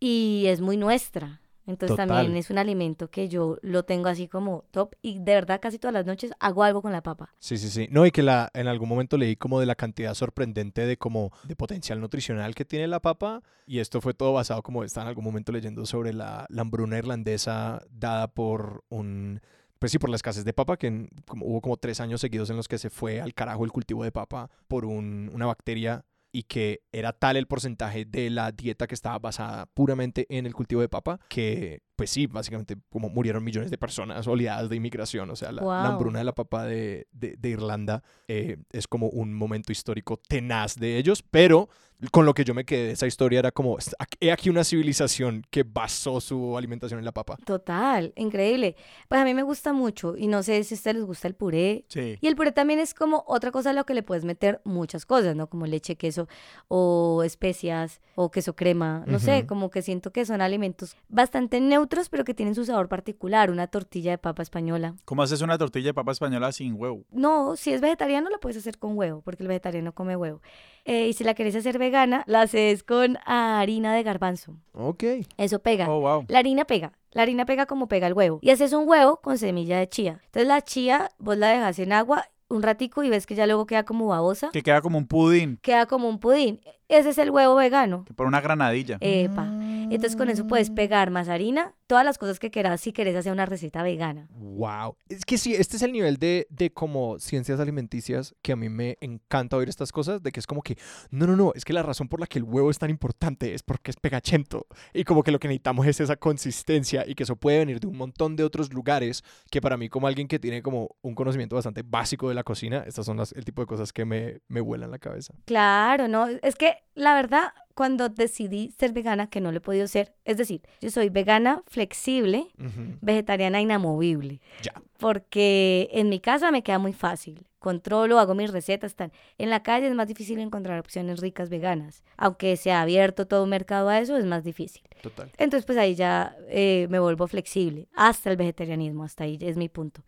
Y es muy nuestra. Entonces Total. también es un alimento que yo lo tengo así como top y de verdad casi todas las noches hago algo con la papa. Sí, sí, sí. No, y que la, en algún momento leí como de la cantidad sorprendente de como de potencial nutricional que tiene la papa. Y esto fue todo basado, como estaba en algún momento leyendo sobre la, la hambruna irlandesa dada por un. Pues sí, por la escasez de papa, que en- como, hubo como tres años seguidos en los que se fue al carajo el cultivo de papa por un- una bacteria y que era tal el porcentaje de la dieta que estaba basada puramente en el cultivo de papa que, pues sí, básicamente como murieron millones de personas oleadas de inmigración. O sea, la, la Guau. hambruna de la papa de, de- de Irlanda eh, es como un momento histórico tenaz de ellos, pero con lo que yo me quedé de esa historia era como, "Est- aquí- he aquí una civilización que basó su alimentación en la papa. Total, increíble. Pues a mí me gusta mucho y no sé si a ustedes les gusta el puré. Sí. Y el puré también es como otra cosa a lo que le puedes meter muchas cosas, ¿no? Como leche, queso o especias o queso crema. No sé, Ujú. como que siento que son alimentos bastante neutros pero que tienen su sabor particular. Una tortilla de papa española. ¿Cómo haces una tortilla de papa española sin huevo? No, si es vegetariano lo puedes hacer con huevo, porque el vegetariano come huevo. Eh, y si la querés hacer vegana, la haces con harina de garbanzo. Ok. Eso pega. Oh, wow. La harina pega. La harina pega como pega el huevo. Y haces un huevo con semilla de chía. Entonces la chía vos la dejas en agua un ratico y ves que ya luego queda como babosa. Que queda como un pudín, Queda como un pudín. Ese es el huevo vegano. que por una granadilla. Epa. Entonces con eso puedes pegar más harina, todas las cosas que quieras si querés hacer una receta vegana. Wow. Es que sí, este es el nivel de, de como ciencias alimenticias que a mí me encanta oír estas cosas, de que es como que, no, no, no, es que la razón por la que el huevo es tan importante es porque es pegachento. Y como que lo que necesitamos es esa consistencia y que eso puede venir de un montón de otros lugares que para mí como alguien que tiene como un conocimiento bastante básico de la cocina, estas son las, el tipo de cosas que me, me vuelan la cabeza. Claro, ¿no? Es que la verdad, cuando decidí ser vegana, que no lo he podido ser, es decir, yo soy vegana flexible, vegetariana inamovible. Ya. Porque en mi casa me queda muy fácil. Controlo, hago mis recetas, tal. En la calle es más difícil encontrar opciones ricas veganas. Aunque se ha abierto todo un mercado a eso, es más difícil. Total. Entonces, pues ahí ya eh, me vuelvo flexible. Hasta el vegetarianismo, hasta ahí es mi punto.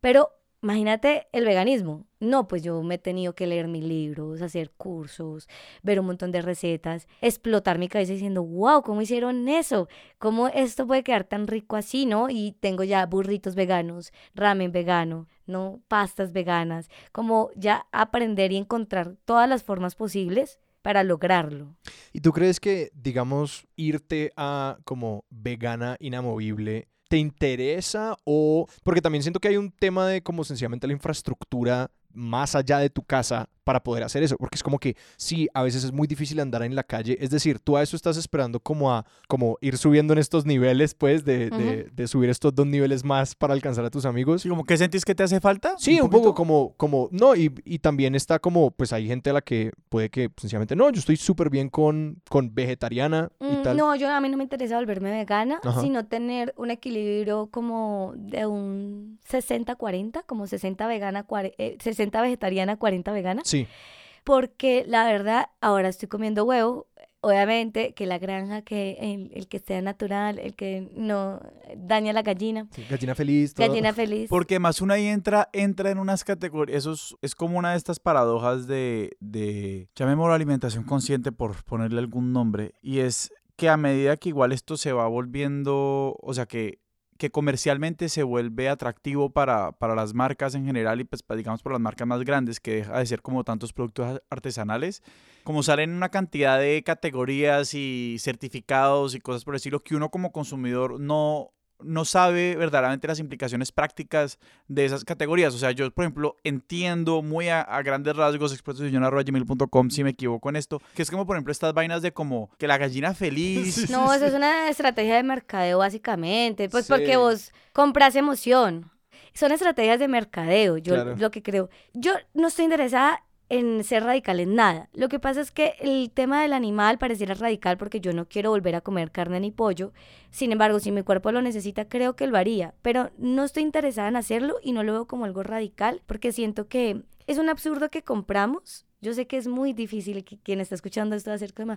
Pero imagínate el veganismo. No, pues yo me he tenido que leer mis libros, hacer cursos, ver un montón de recetas, explotar mi cabeza diciendo, wow, ¿cómo hicieron eso? ¿Cómo esto puede quedar tan rico así, no? Y tengo ya burritos veganos, ramen vegano, ¿no? Pastas veganas, como ya aprender y encontrar todas las formas posibles para lograrlo. ¿Y tú crees que, digamos, irte a como vegana inamovible te interesa o porque también siento que hay un tema de como sencillamente la infraestructura más allá de tu casa para poder hacer eso, porque es como que sí, a veces es muy difícil andar en la calle, es decir, tú a eso estás esperando como a como ir subiendo en estos niveles, pues, de, de- de subir estos dos niveles más para alcanzar a tus amigos. Sí, como que sentís que te hace falta. Sí, un, poco como, como, no, y, y también está como, pues hay gente a la que puede que sencillamente, no, yo estoy súper bien con, con vegetariana y Mm, tal. No, yo a mí no me interesa volverme vegana, Ajá. sino tener un equilibrio como de un 60-40, como 60 vegana, cuare- eh, 60 vegetariana, 40 vegana, Sí, porque la verdad ahora estoy comiendo huevo, obviamente que la granja, que el, el que sea natural, el que no daña a la gallina, sí, gallina feliz, todo. gallina feliz. Porque más una ahí entra, entra en unas categorías, eso es, es como una de estas paradojas de, de, llamémoslo alimentación consciente por ponerle algún nombre, y es que a medida que igual esto se va volviendo, o sea que, que comercialmente se vuelve atractivo para, para las marcas en general y pues digamos por las marcas más grandes, que deja de ser como tantos productos artesanales, como salen una cantidad de categorías y certificados y cosas por el estilo que uno como consumidor no, no sabe verdaderamente las implicaciones prácticas de esas categorías. O sea, yo, por ejemplo, entiendo muy a, a grandes rasgos, expresosillon.gmail.com si me equivoco en esto, que es como, por ejemplo, estas vainas de como que la gallina feliz... No, eso es una estrategia de mercadeo básicamente, pues Sí. porque vos compras emoción. Son estrategias de mercadeo, yo Claro. lo que creo. Yo no estoy interesada en ser radical en nada. Lo que pasa es que el tema del animal pareciera radical porque yo no quiero volver a comer carne ni pollo. Sin embargo, si mi cuerpo lo necesita, creo que lo haría. Pero no estoy interesada en hacerlo y no lo veo como algo radical porque siento que es un absurdo que compramos. Yo sé que es muy difícil que quien está escuchando esto va a ser como,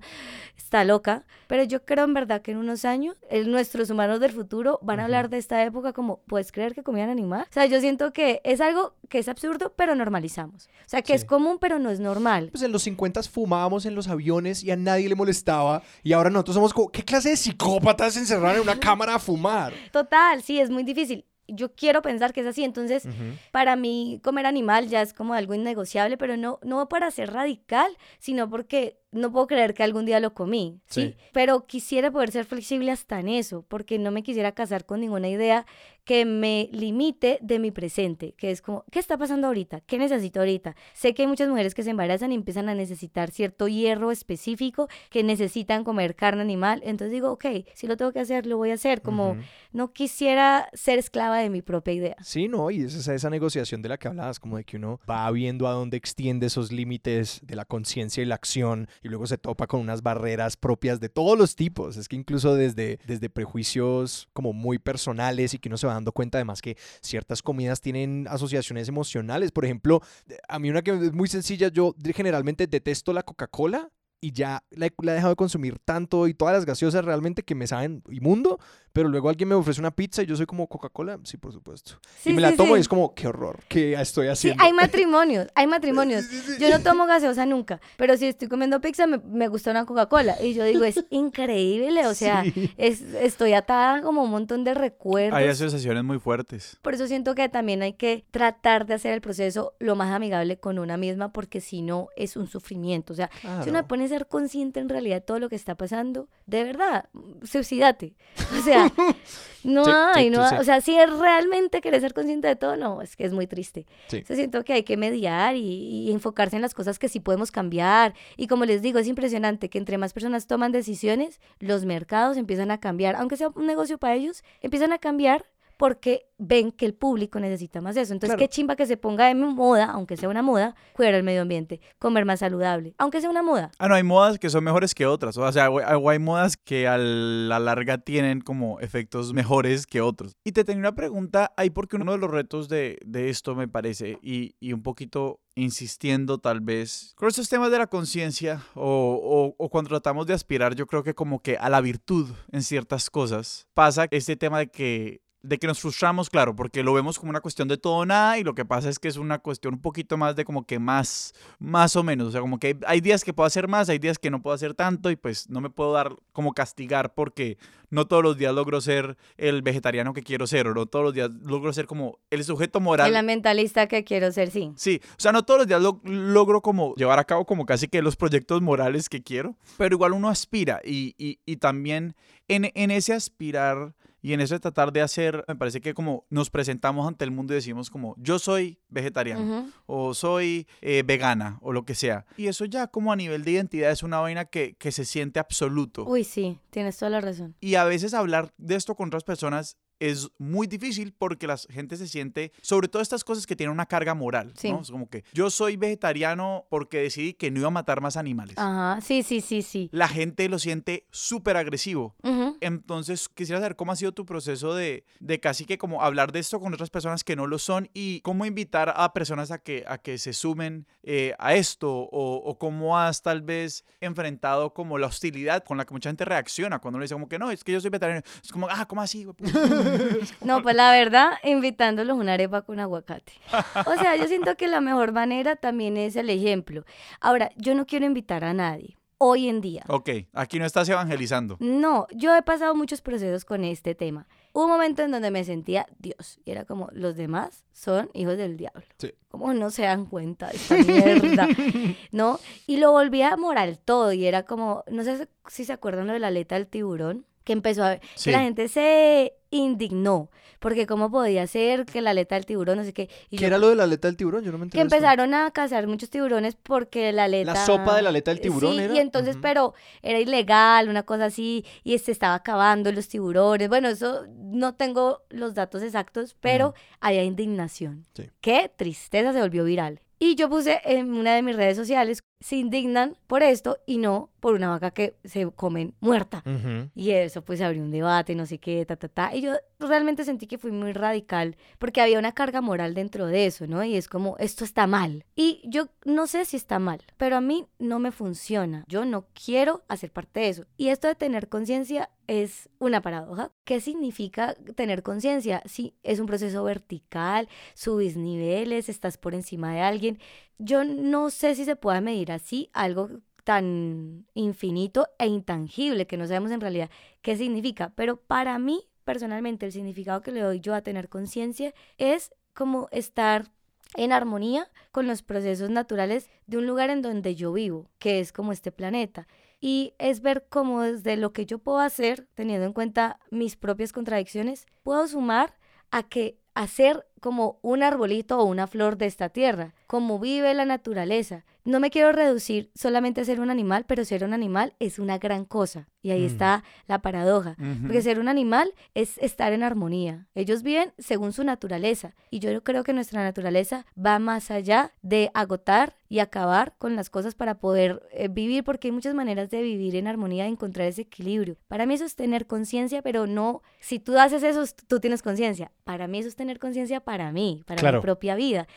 está loca, pero yo creo en verdad que en unos años el- nuestros humanos del futuro van a hablar de esta época como, ¿puedes creer que comían animal? O sea, yo siento que es algo que es absurdo, pero normalizamos. O sea, que es común, pero no es normal. Pues en los 50 fumábamos en los aviones y a nadie le molestaba. Y ahora nosotros somos como, ¿qué clase de psicópatas se encerraron en una cámara a fumar? Total, sí, es muy difícil. Yo quiero pensar que es así, entonces para mí comer animal ya es como algo innegociable, pero no, no para ser radical, sino porque no puedo creer que algún día lo comí, ¿sí? Sí. Pero quisiera poder ser flexible hasta en eso, porque no me quisiera casar con ninguna idea que me limite de mi presente, que es como, ¿qué está pasando ahorita? ¿Qué necesito ahorita? Sé que hay muchas mujeres que se embarazan y empiezan a necesitar cierto hierro específico, que necesitan comer carne animal, entonces digo, ok, si lo tengo que hacer, lo voy a hacer, como no quisiera ser esclava de mi propia idea. Sí, no, y es esa, esa negociación de la que hablabas, como de que uno va viendo a dónde extiende esos límites de la conciencia y la acción, y luego se topa con unas barreras propias de todos los tipos. Es que incluso desde, desde prejuicios como muy personales y que uno se va dando cuenta además que ciertas comidas tienen asociaciones emocionales. Por ejemplo, a mí una que es muy sencilla, yo generalmente detesto la Coca-Cola. Y ya la he, la he dejado de consumir tanto y todas las gaseosas realmente que me saben inmundo, pero luego alguien me ofrece una pizza y yo soy como Coca-Cola, sí, por supuesto. Sí, y me la sí, tomo sí. y es como, qué horror, ¿qué estoy Sí, haciendo? hay matrimonios, hay matrimonios. Sí, sí, sí. Yo no tomo gaseosa nunca, pero si estoy comiendo pizza me, me gusta una Coca-Cola. Y yo digo, es increíble, o sea, Sí. es, estoy atada como a un montón de recuerdos. Hay asociaciones muy fuertes. Por eso siento que también hay que tratar de hacer el proceso lo más amigable con una misma, porque si no es un sufrimiento. O sea, si uno Claro. pone ser consciente en realidad de todo lo que está pasando, de verdad, suicídate. O sea, no Sí, sí, hay, no sí, hay- sí. o sea, si es realmente querer ser consciente de todo, no, es que es muy triste. Sí. Entonces siento que hay que mediar y, y enfocarse en las cosas que sí podemos cambiar. Y como les digo, es impresionante que entre más personas toman decisiones, los mercados empiezan a cambiar. Aunque sea un negocio para ellos, empiezan a cambiar porque ven que el público necesita más eso. Entonces, Claro. qué chimba que se ponga de moda, aunque sea una moda, cuidar el medio ambiente, comer más saludable, aunque sea una moda. Ah, no, hay modas que son mejores que otras. O sea, hay modas que a la larga tienen como efectos mejores que otros. Y te tenía una pregunta ahí porque uno de los retos de, de esto me parece, y, y un poquito insistiendo tal vez con estos temas de la conciencia o, o, o cuando tratamos de aspirar, yo creo que como que a la virtud en ciertas cosas, pasa este tema de que de que nos frustramos, claro, porque lo vemos como una cuestión de todo o nada y lo que pasa es que es una cuestión un poquito más de como que más, más o menos, o sea, como que hay días que puedo hacer más, hay días que no puedo hacer tanto y pues no me puedo dar como castigar porque no todos los días logro ser el vegetariano que quiero ser o no todos los días logro ser como el sujeto moral. El ambientalista que quiero ser, sí. Sí, o sea, no todos los días lo- logro como llevar a cabo como casi que los proyectos morales que quiero, pero igual uno aspira y, y, y también en, en ese aspirar y en ese tratar de hacer, me parece que como nos presentamos ante el mundo y decimos como yo soy vegetariano o soy eh, vegana o lo que sea. Y eso ya como a nivel de identidad es una vaina que, que se siente absoluto. Uy, sí, tienes toda la razón. Y a veces hablar de esto con otras personas es muy difícil porque la gente se siente, sobre todo estas cosas que tienen una carga moral, Sí. ¿no? Es como que yo soy vegetariano porque decidí que no iba a matar más animales. Ajá, sí, sí, sí, sí. La gente lo siente súper agresivo. Ujú. Entonces, quisiera saber cómo ha sido tu proceso de, de casi que como hablar de esto con otras personas que no lo son y cómo invitar a personas a que, a que se sumen eh, a esto o, o cómo has tal vez enfrentado como la hostilidad con la que mucha gente reacciona cuando uno le dice como que no, es que yo soy vegetariano. Es como, ah, ¿cómo así? No, pues la verdad, invitándolos a una arepa con aguacate. O sea, yo siento que la mejor manera también es el ejemplo. Ahora, yo no quiero invitar a nadie. Hoy en día. Ok, aquí no estás evangelizando. No, yo he pasado muchos procesos con este tema. Hubo un momento en donde me sentía Dios y era como los demás son hijos del diablo. Sí. ¿Cómo no se dan cuenta de esta mierda? ¿No? Y lo volví a moral todo y era como, no sé si se acuerdan lo de la aleta del tiburón, que empezó a ver, Sí. que la gente se indignó, porque cómo podía ser que la aleta del tiburón, no sé qué. Y ¿Qué yo- era lo de la aleta del tiburón? Yo no me que de esto. empezaron a cazar muchos tiburones porque la aleta... La sopa de la aleta del tiburón Sí, era. y entonces, pero era ilegal, una cosa así, y se estaba acabando los tiburones. Bueno, eso no tengo los datos exactos, pero había indignación. Sí. Qué tristeza, se volvió viral. Y yo puse en una de mis redes sociales, se indignan por esto y no por una vaca que se comen muerta. Ujú. Y eso pues abrió un debate, no sé qué, ta, ta, ta. Y yo realmente sentí que fui muy radical porque había una carga moral dentro de eso, ¿no? Y es como, esto está mal. Y yo no sé si está mal, pero a mí no me funciona. Yo no quiero hacer parte de eso. Y esto de tener conciencia es una paradoja. ¿Qué significa tener conciencia? Sí, es un proceso vertical, subís niveles, estás por encima de alguien. Yo no sé si se pueda medir así algo tan infinito e intangible que no sabemos en realidad qué significa, pero para mí personalmente el significado que le doy yo a tener conciencia es como estar en armonía con los procesos naturales de un lugar en donde yo vivo, que es como este planeta. Y es ver cómo desde lo que yo puedo hacer, teniendo en cuenta mis propias contradicciones, puedo sumar a que hacer como un arbolito o una flor de esta tierra, como vive la naturaleza. No me quiero reducir solamente a ser un animal, pero ser un animal es una gran cosa. Y ahí Mm. está la paradoja. Porque ser un animal es estar en armonía. Ellos viven según su naturaleza. Y yo creo que nuestra naturaleza va más allá de agotar y acabar con las cosas para poder eh, vivir, porque hay muchas maneras de vivir en armonía, de encontrar ese equilibrio. Para mí eso es tener conciencia, pero no, si tú haces eso, tú tienes conciencia. Para mí eso es tener conciencia para mí, para Claro. mi propia vida.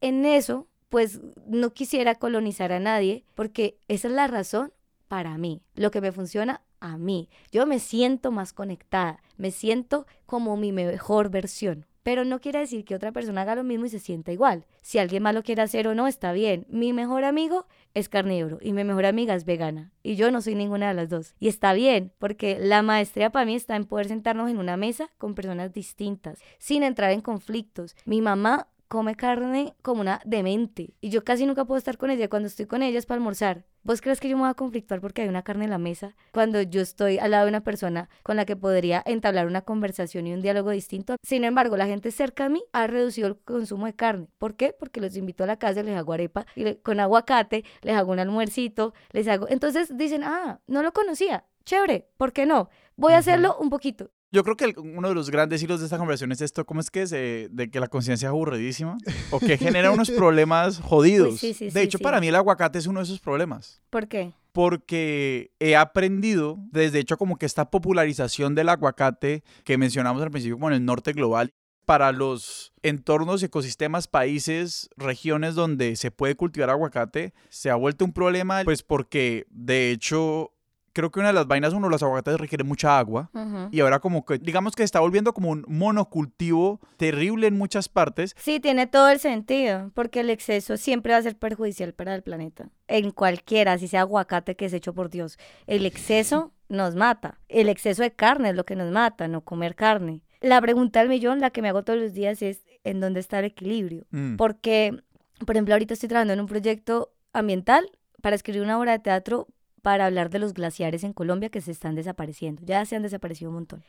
En eso, pues no quisiera colonizar a nadie, porque esa es la razón para mí, lo que me funciona a mí. Yo me siento más conectada, me siento como mi mejor versión. Pero no quiere decir que otra persona haga lo mismo y se sienta igual. Si alguien más lo quiere hacer o no, está bien. Mi mejor amigo es carnívoro y mi mejor amiga es vegana. Y yo no soy ninguna de las dos. Y está bien, porque la maestría para mí está en poder sentarnos en una mesa con personas distintas, sin entrar en conflictos. Mi mamá come carne como una demente. Y yo casi nunca puedo estar con ella. Cuando estoy con ella es para almorzar. ¿Vos crees que yo me voy a conflictuar porque hay una carne en la mesa? Cuando yo estoy al lado de una persona con la que podría entablar una conversación y un diálogo distinto. Sin embargo, la gente cerca a mí ha reducido el consumo de carne. ¿Por qué? Porque los invito a la casa, les hago arepa y le- con aguacate, les hago un almuercito, les hago... Entonces dicen, ah, no lo conocía. Chévere, ¿por qué no? Voy a hacerlo un poquito. Yo creo que el- uno de los grandes hilos de esta conversación es esto, ¿cómo es que es? Eh, de que la conciencia es aburridísima o que genera unos problemas jodidos. sí, sí, de sí, hecho, para mí el aguacate es uno de esos problemas. ¿Por qué? Porque he aprendido, desde hecho, como que esta popularización del aguacate que mencionamos al principio como en el norte global, para los entornos, ecosistemas, países, regiones donde se puede cultivar aguacate, se ha vuelto un problema, pues porque de hecho, creo que una de las vainas, uno, los aguacates requiere mucha agua. Y ahora como que, digamos que se está volviendo como un monocultivo terrible en muchas partes. Sí, tiene todo el sentido, porque el exceso siempre va a ser perjudicial para el planeta. En cualquiera, si sea aguacate que es hecho por Dios. El exceso nos mata. El exceso de carne es lo que nos mata, no comer carne. La pregunta del millón, la que me hago todos los días es, ¿en dónde está el equilibrio? Mm. Porque, por ejemplo, ahorita estoy trabajando en un proyecto ambiental para escribir una obra de teatro para hablar de los glaciares en Colombia que se están desapareciendo. Ya se han desaparecido un montón.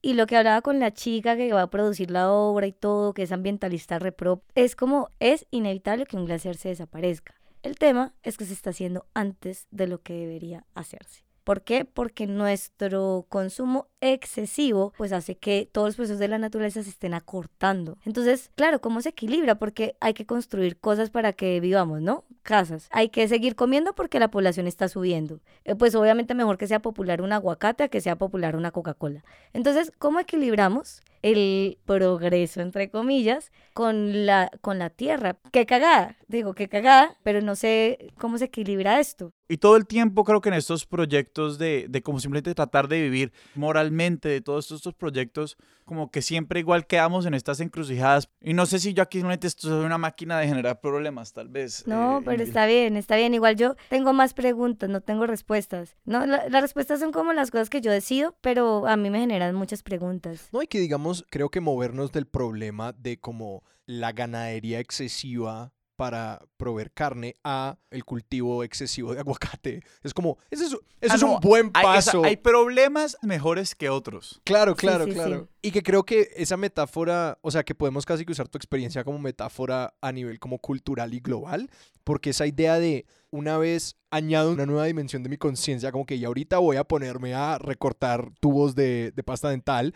Y lo que hablaba con la chica que va a producir la obra y todo, que es ambientalista repro, es como es inevitable que un glaciar se desaparezca. El tema es que se está haciendo antes de lo que debería hacerse. ¿Por qué? Porque nuestro consumo excesivo pues hace que todos los procesos de la naturaleza se estén acortando. Entonces, claro, ¿cómo se equilibra? Porque hay que construir cosas para que vivamos, ¿no? Casas. Hay que seguir comiendo porque la población está subiendo. Eh, pues obviamente mejor que sea popular un aguacate a que sea popular una Coca-Cola. Entonces, ¿cómo equilibramos el progreso, entre comillas, con la, con la tierra? Qué cagada, digo, qué cagada, pero no sé cómo se equilibra esto. Y todo el tiempo creo que en estos proyectos de, de como simplemente tratar de vivir moralmente, de todos estos proyectos, como que siempre igual quedamos en estas encrucijadas. Y no sé si yo aquí simplemente soy una máquina de generar problemas, tal vez. No, eh, pero en- está bien, está bien. Igual yo tengo más preguntas, no tengo respuestas. No, la- las respuestas son como las cosas que yo decido, pero a mí me generan muchas preguntas. No, y que digamos, creo que movernos del problema de como la ganadería excesiva para proveer carne a el cultivo excesivo de aguacate. Es como, ese es, ese Ah, es no, un buen hay, esa- paso. hay problemas mejores que otros. Claro, Sí, claro, sí, claro. sí. Y que creo que esa metáfora, o sea, que podemos casi que usar tu experiencia como metáfora a nivel como cultural y global, porque esa idea de una vez añado una nueva dimensión de mi conciencia, como que ya ahorita voy a ponerme a recortar tubos de, de pasta dental,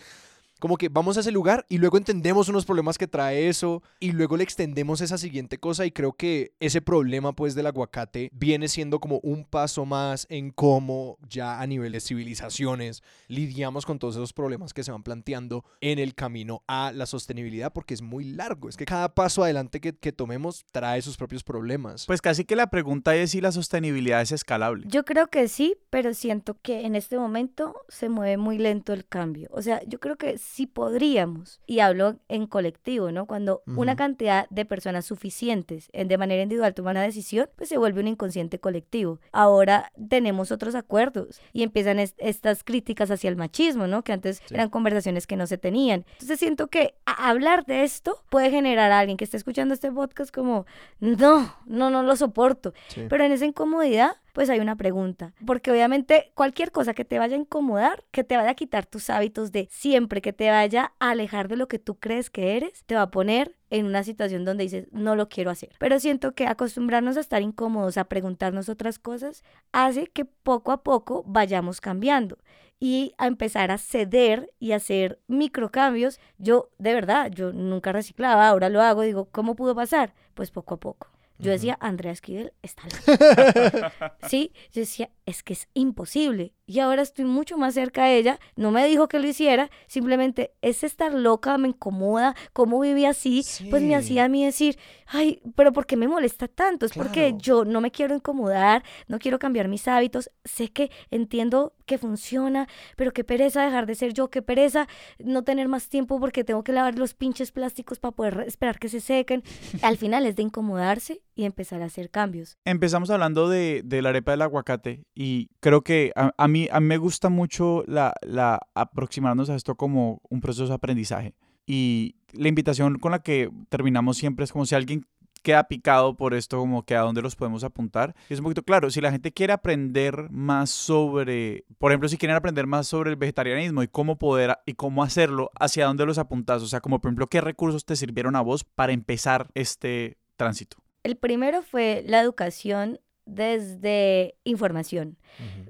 como que vamos a ese lugar y luego entendemos unos problemas que trae eso y luego le extendemos esa siguiente cosa y creo que ese problema pues del aguacate viene siendo como un paso más en cómo ya a nivel de civilizaciones lidiamos con todos esos problemas que se van planteando en el camino a la sostenibilidad porque es muy largo, es que cada paso adelante que, que tomemos trae sus propios problemas. Pues casi que la pregunta es si la sostenibilidad es escalable. Yo creo que sí, pero siento que en este momento se mueve muy lento el cambio. O sea, yo creo que sí podríamos, y hablo en colectivo, ¿no? Cuando una Ujú. cantidad de personas suficientes en, de manera individual toman una decisión, pues se vuelve un inconsciente colectivo. Ahora tenemos otros acuerdos y empiezan es- estas críticas hacia el machismo, ¿no? Que antes Sí. eran conversaciones que no se tenían. Entonces siento que hablar de esto puede generar a alguien que esté escuchando este podcast como, no, no, no lo soporto. Sí. Pero en esa incomodidad, pues hay una pregunta. Porque obviamente cualquier cosa que te vaya a incomodar, que te vaya a quitar tus hábitos de siempre, que te vaya a alejar de lo que tú crees que eres, te va a poner en una situación donde dices, no lo quiero hacer. Pero siento que acostumbrarnos a estar incómodos, a preguntarnos otras cosas, hace que poco a poco vayamos cambiando y a empezar a ceder y hacer microcambios. Yo, de verdad, yo nunca reciclaba, ahora lo hago, digo, ¿cómo pudo pasar? Pues poco a poco. Yo decía, Andrea Esquivel está loca. Sí, yo decía, es que es imposible. Y ahora estoy mucho más cerca de ella. No me dijo que lo hiciera, simplemente es estar loca, me incomoda, cómo viví así, pues me hacía a mí decir, ay, pero ¿por qué me molesta tanto? Es porque yo no me quiero incomodar, no quiero cambiar mis hábitos, sé que entiendo que funciona, pero qué pereza dejar de ser yo, qué pereza no tener más tiempo porque tengo que lavar los pinches plásticos para poder esperar que se sequen. Al final es de incomodarse y empezar a hacer cambios. Empezamos hablando de, de la arepa del aguacate y creo que a, a mí, a mí me gusta mucho la, la aproximarnos a esto como un proceso de aprendizaje. Y la invitación con la que terminamos siempre es como si alguien queda picado por esto, como que a dónde los podemos apuntar. Es un poquito claro, si la gente quiere aprender más sobre, por ejemplo, si quieren aprender más sobre el vegetarianismo y cómo poder y cómo hacerlo, hacia dónde los apuntas, o sea, como por ejemplo, qué recursos te sirvieron a vos para empezar este tránsito. El primero fue la educación desde información.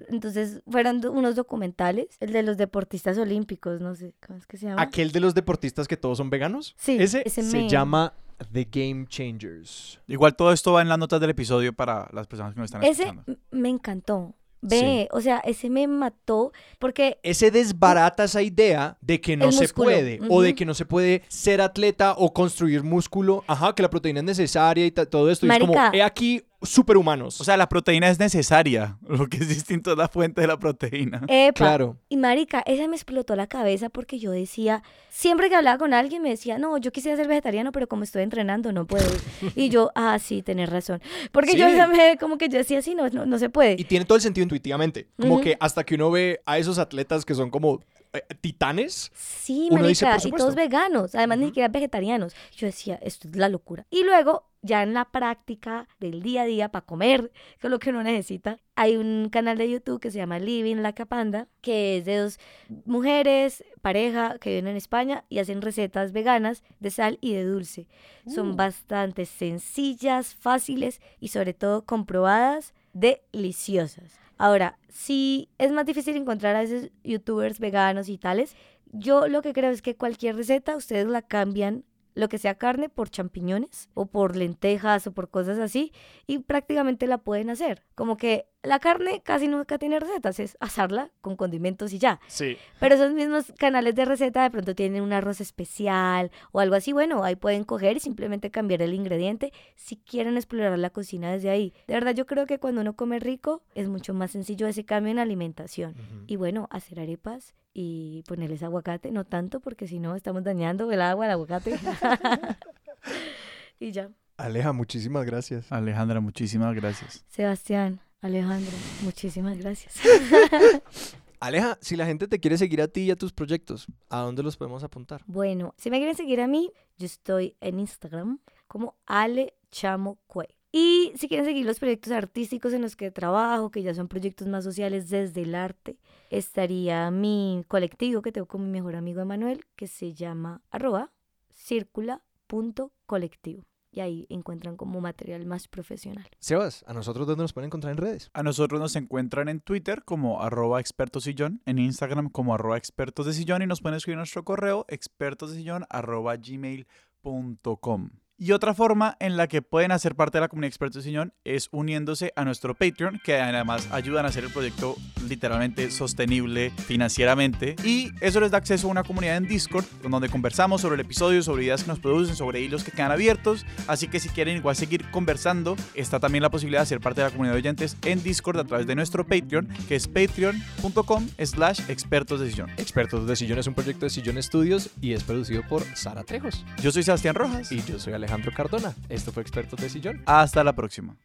Entonces fueron unos documentales, el de los deportistas olímpicos, no sé, ¿cómo es que se llama? Aquel de los deportistas que todos son veganos. Sí, ese, ese se me- llama The Game Changers. Igual todo esto va en las notas del episodio para las personas que nos están Ese escuchando. m- me encantó. Ve, o sea, ese me mató porque Ese desbarata esa idea de que no se puede o de que no se puede ser atleta o construir músculo. Ajá, que la proteína es necesaria y todo esto. Y es como, Marica. he aquí, superhumanos. O sea, la proteína es necesaria. Lo que es distinto es la fuente de la proteína. Epa. claro. Y marica, esa me explotó la cabeza porque yo decía, siempre que hablaba con alguien me decía, no, yo quisiera ser vegetariano, pero como estoy entrenando no puedo. y yo, ah, sí, tenés razón. Porque yo Sí. me, como que yo decía, sí, no, no, no se puede. Y tiene todo el sentido intuitivamente. Como que hasta que uno ve a esos atletas que son como eh, titanes. Sí, Uno dice, marica, por y supuesto. todos veganos, además ni Ujú. siquiera vegetarianos. Yo decía, esto es la locura. Y luego, ya en la práctica del día a día para comer, que es lo que uno necesita, hay un canal de YouTube que se llama Living La Capanda, que es de dos mujeres, pareja, que viven en España y hacen recetas veganas de sal y de dulce. Son Uh. bastante sencillas, fáciles y sobre todo comprobadas, deliciosas. Ahora, si es más difícil encontrar a esos youtubers veganos y tales, yo lo que creo es que cualquier receta ustedes la cambian, lo que sea carne, por champiñones o por lentejas o por cosas así y prácticamente la pueden hacer. Como que la carne casi nunca tiene recetas, es asarla con condimentos y ya. Sí. Pero esos mismos canales de receta de pronto tienen un arroz especial o algo así. Bueno, ahí pueden coger y simplemente cambiar el ingrediente si quieren explorar la cocina desde ahí. De verdad, yo creo que cuando uno come rico es mucho más sencillo ese cambio en alimentación. Y bueno, hacer arepas y ponerles aguacate, no tanto porque si no estamos dañando el agua, el aguacate. y ya. Aleja, muchísimas gracias. Alejandra, muchísimas gracias. Sebastián, Alejandro, muchísimas gracias. Aleja, si la gente te quiere seguir a ti y a tus proyectos, ¿a dónde los podemos apuntar? Bueno, si me quieren seguir a mí, yo estoy en Instagram como Ale Chamo Cue. Y si quieren seguir los proyectos artísticos en los que trabajo, que ya son proyectos más sociales desde el arte, estaría mi colectivo que tengo con mi mejor amigo Emanuel, que se llama arroba circula.colectivo. Y ahí encuentran como material más profesional. Sebas, ¿a nosotros dónde nos pueden encontrar en redes? A nosotros nos encuentran en Twitter como arroba expertos sillón, en Instagram como arroba expertos de sillón y nos pueden escribir nuestro correo expertos de sillón arroba gmail.com. Y otra forma en la que pueden hacer parte de la comunidad Expertos de Sillón es uniéndose a nuestro Patreon, que además ayudan a hacer el proyecto literalmente sostenible financieramente. Y eso les da acceso a una comunidad en Discord, donde conversamos sobre el episodio, sobre ideas que nos producen, sobre hilos que quedan abiertos. Así que si quieren igual seguir conversando, está también la posibilidad de ser parte de la comunidad de oyentes en Discord a través de nuestro Patreon, que es patreon.com slash expertos de sillón. Expertos de Sillón es un proyecto de Sillón Estudios y es producido por Sara Trejos. Yo soy Sebastián Rojas Y yo soy Alejandro Cardona. Esto fue Expertos de Sillón. hasta la próxima.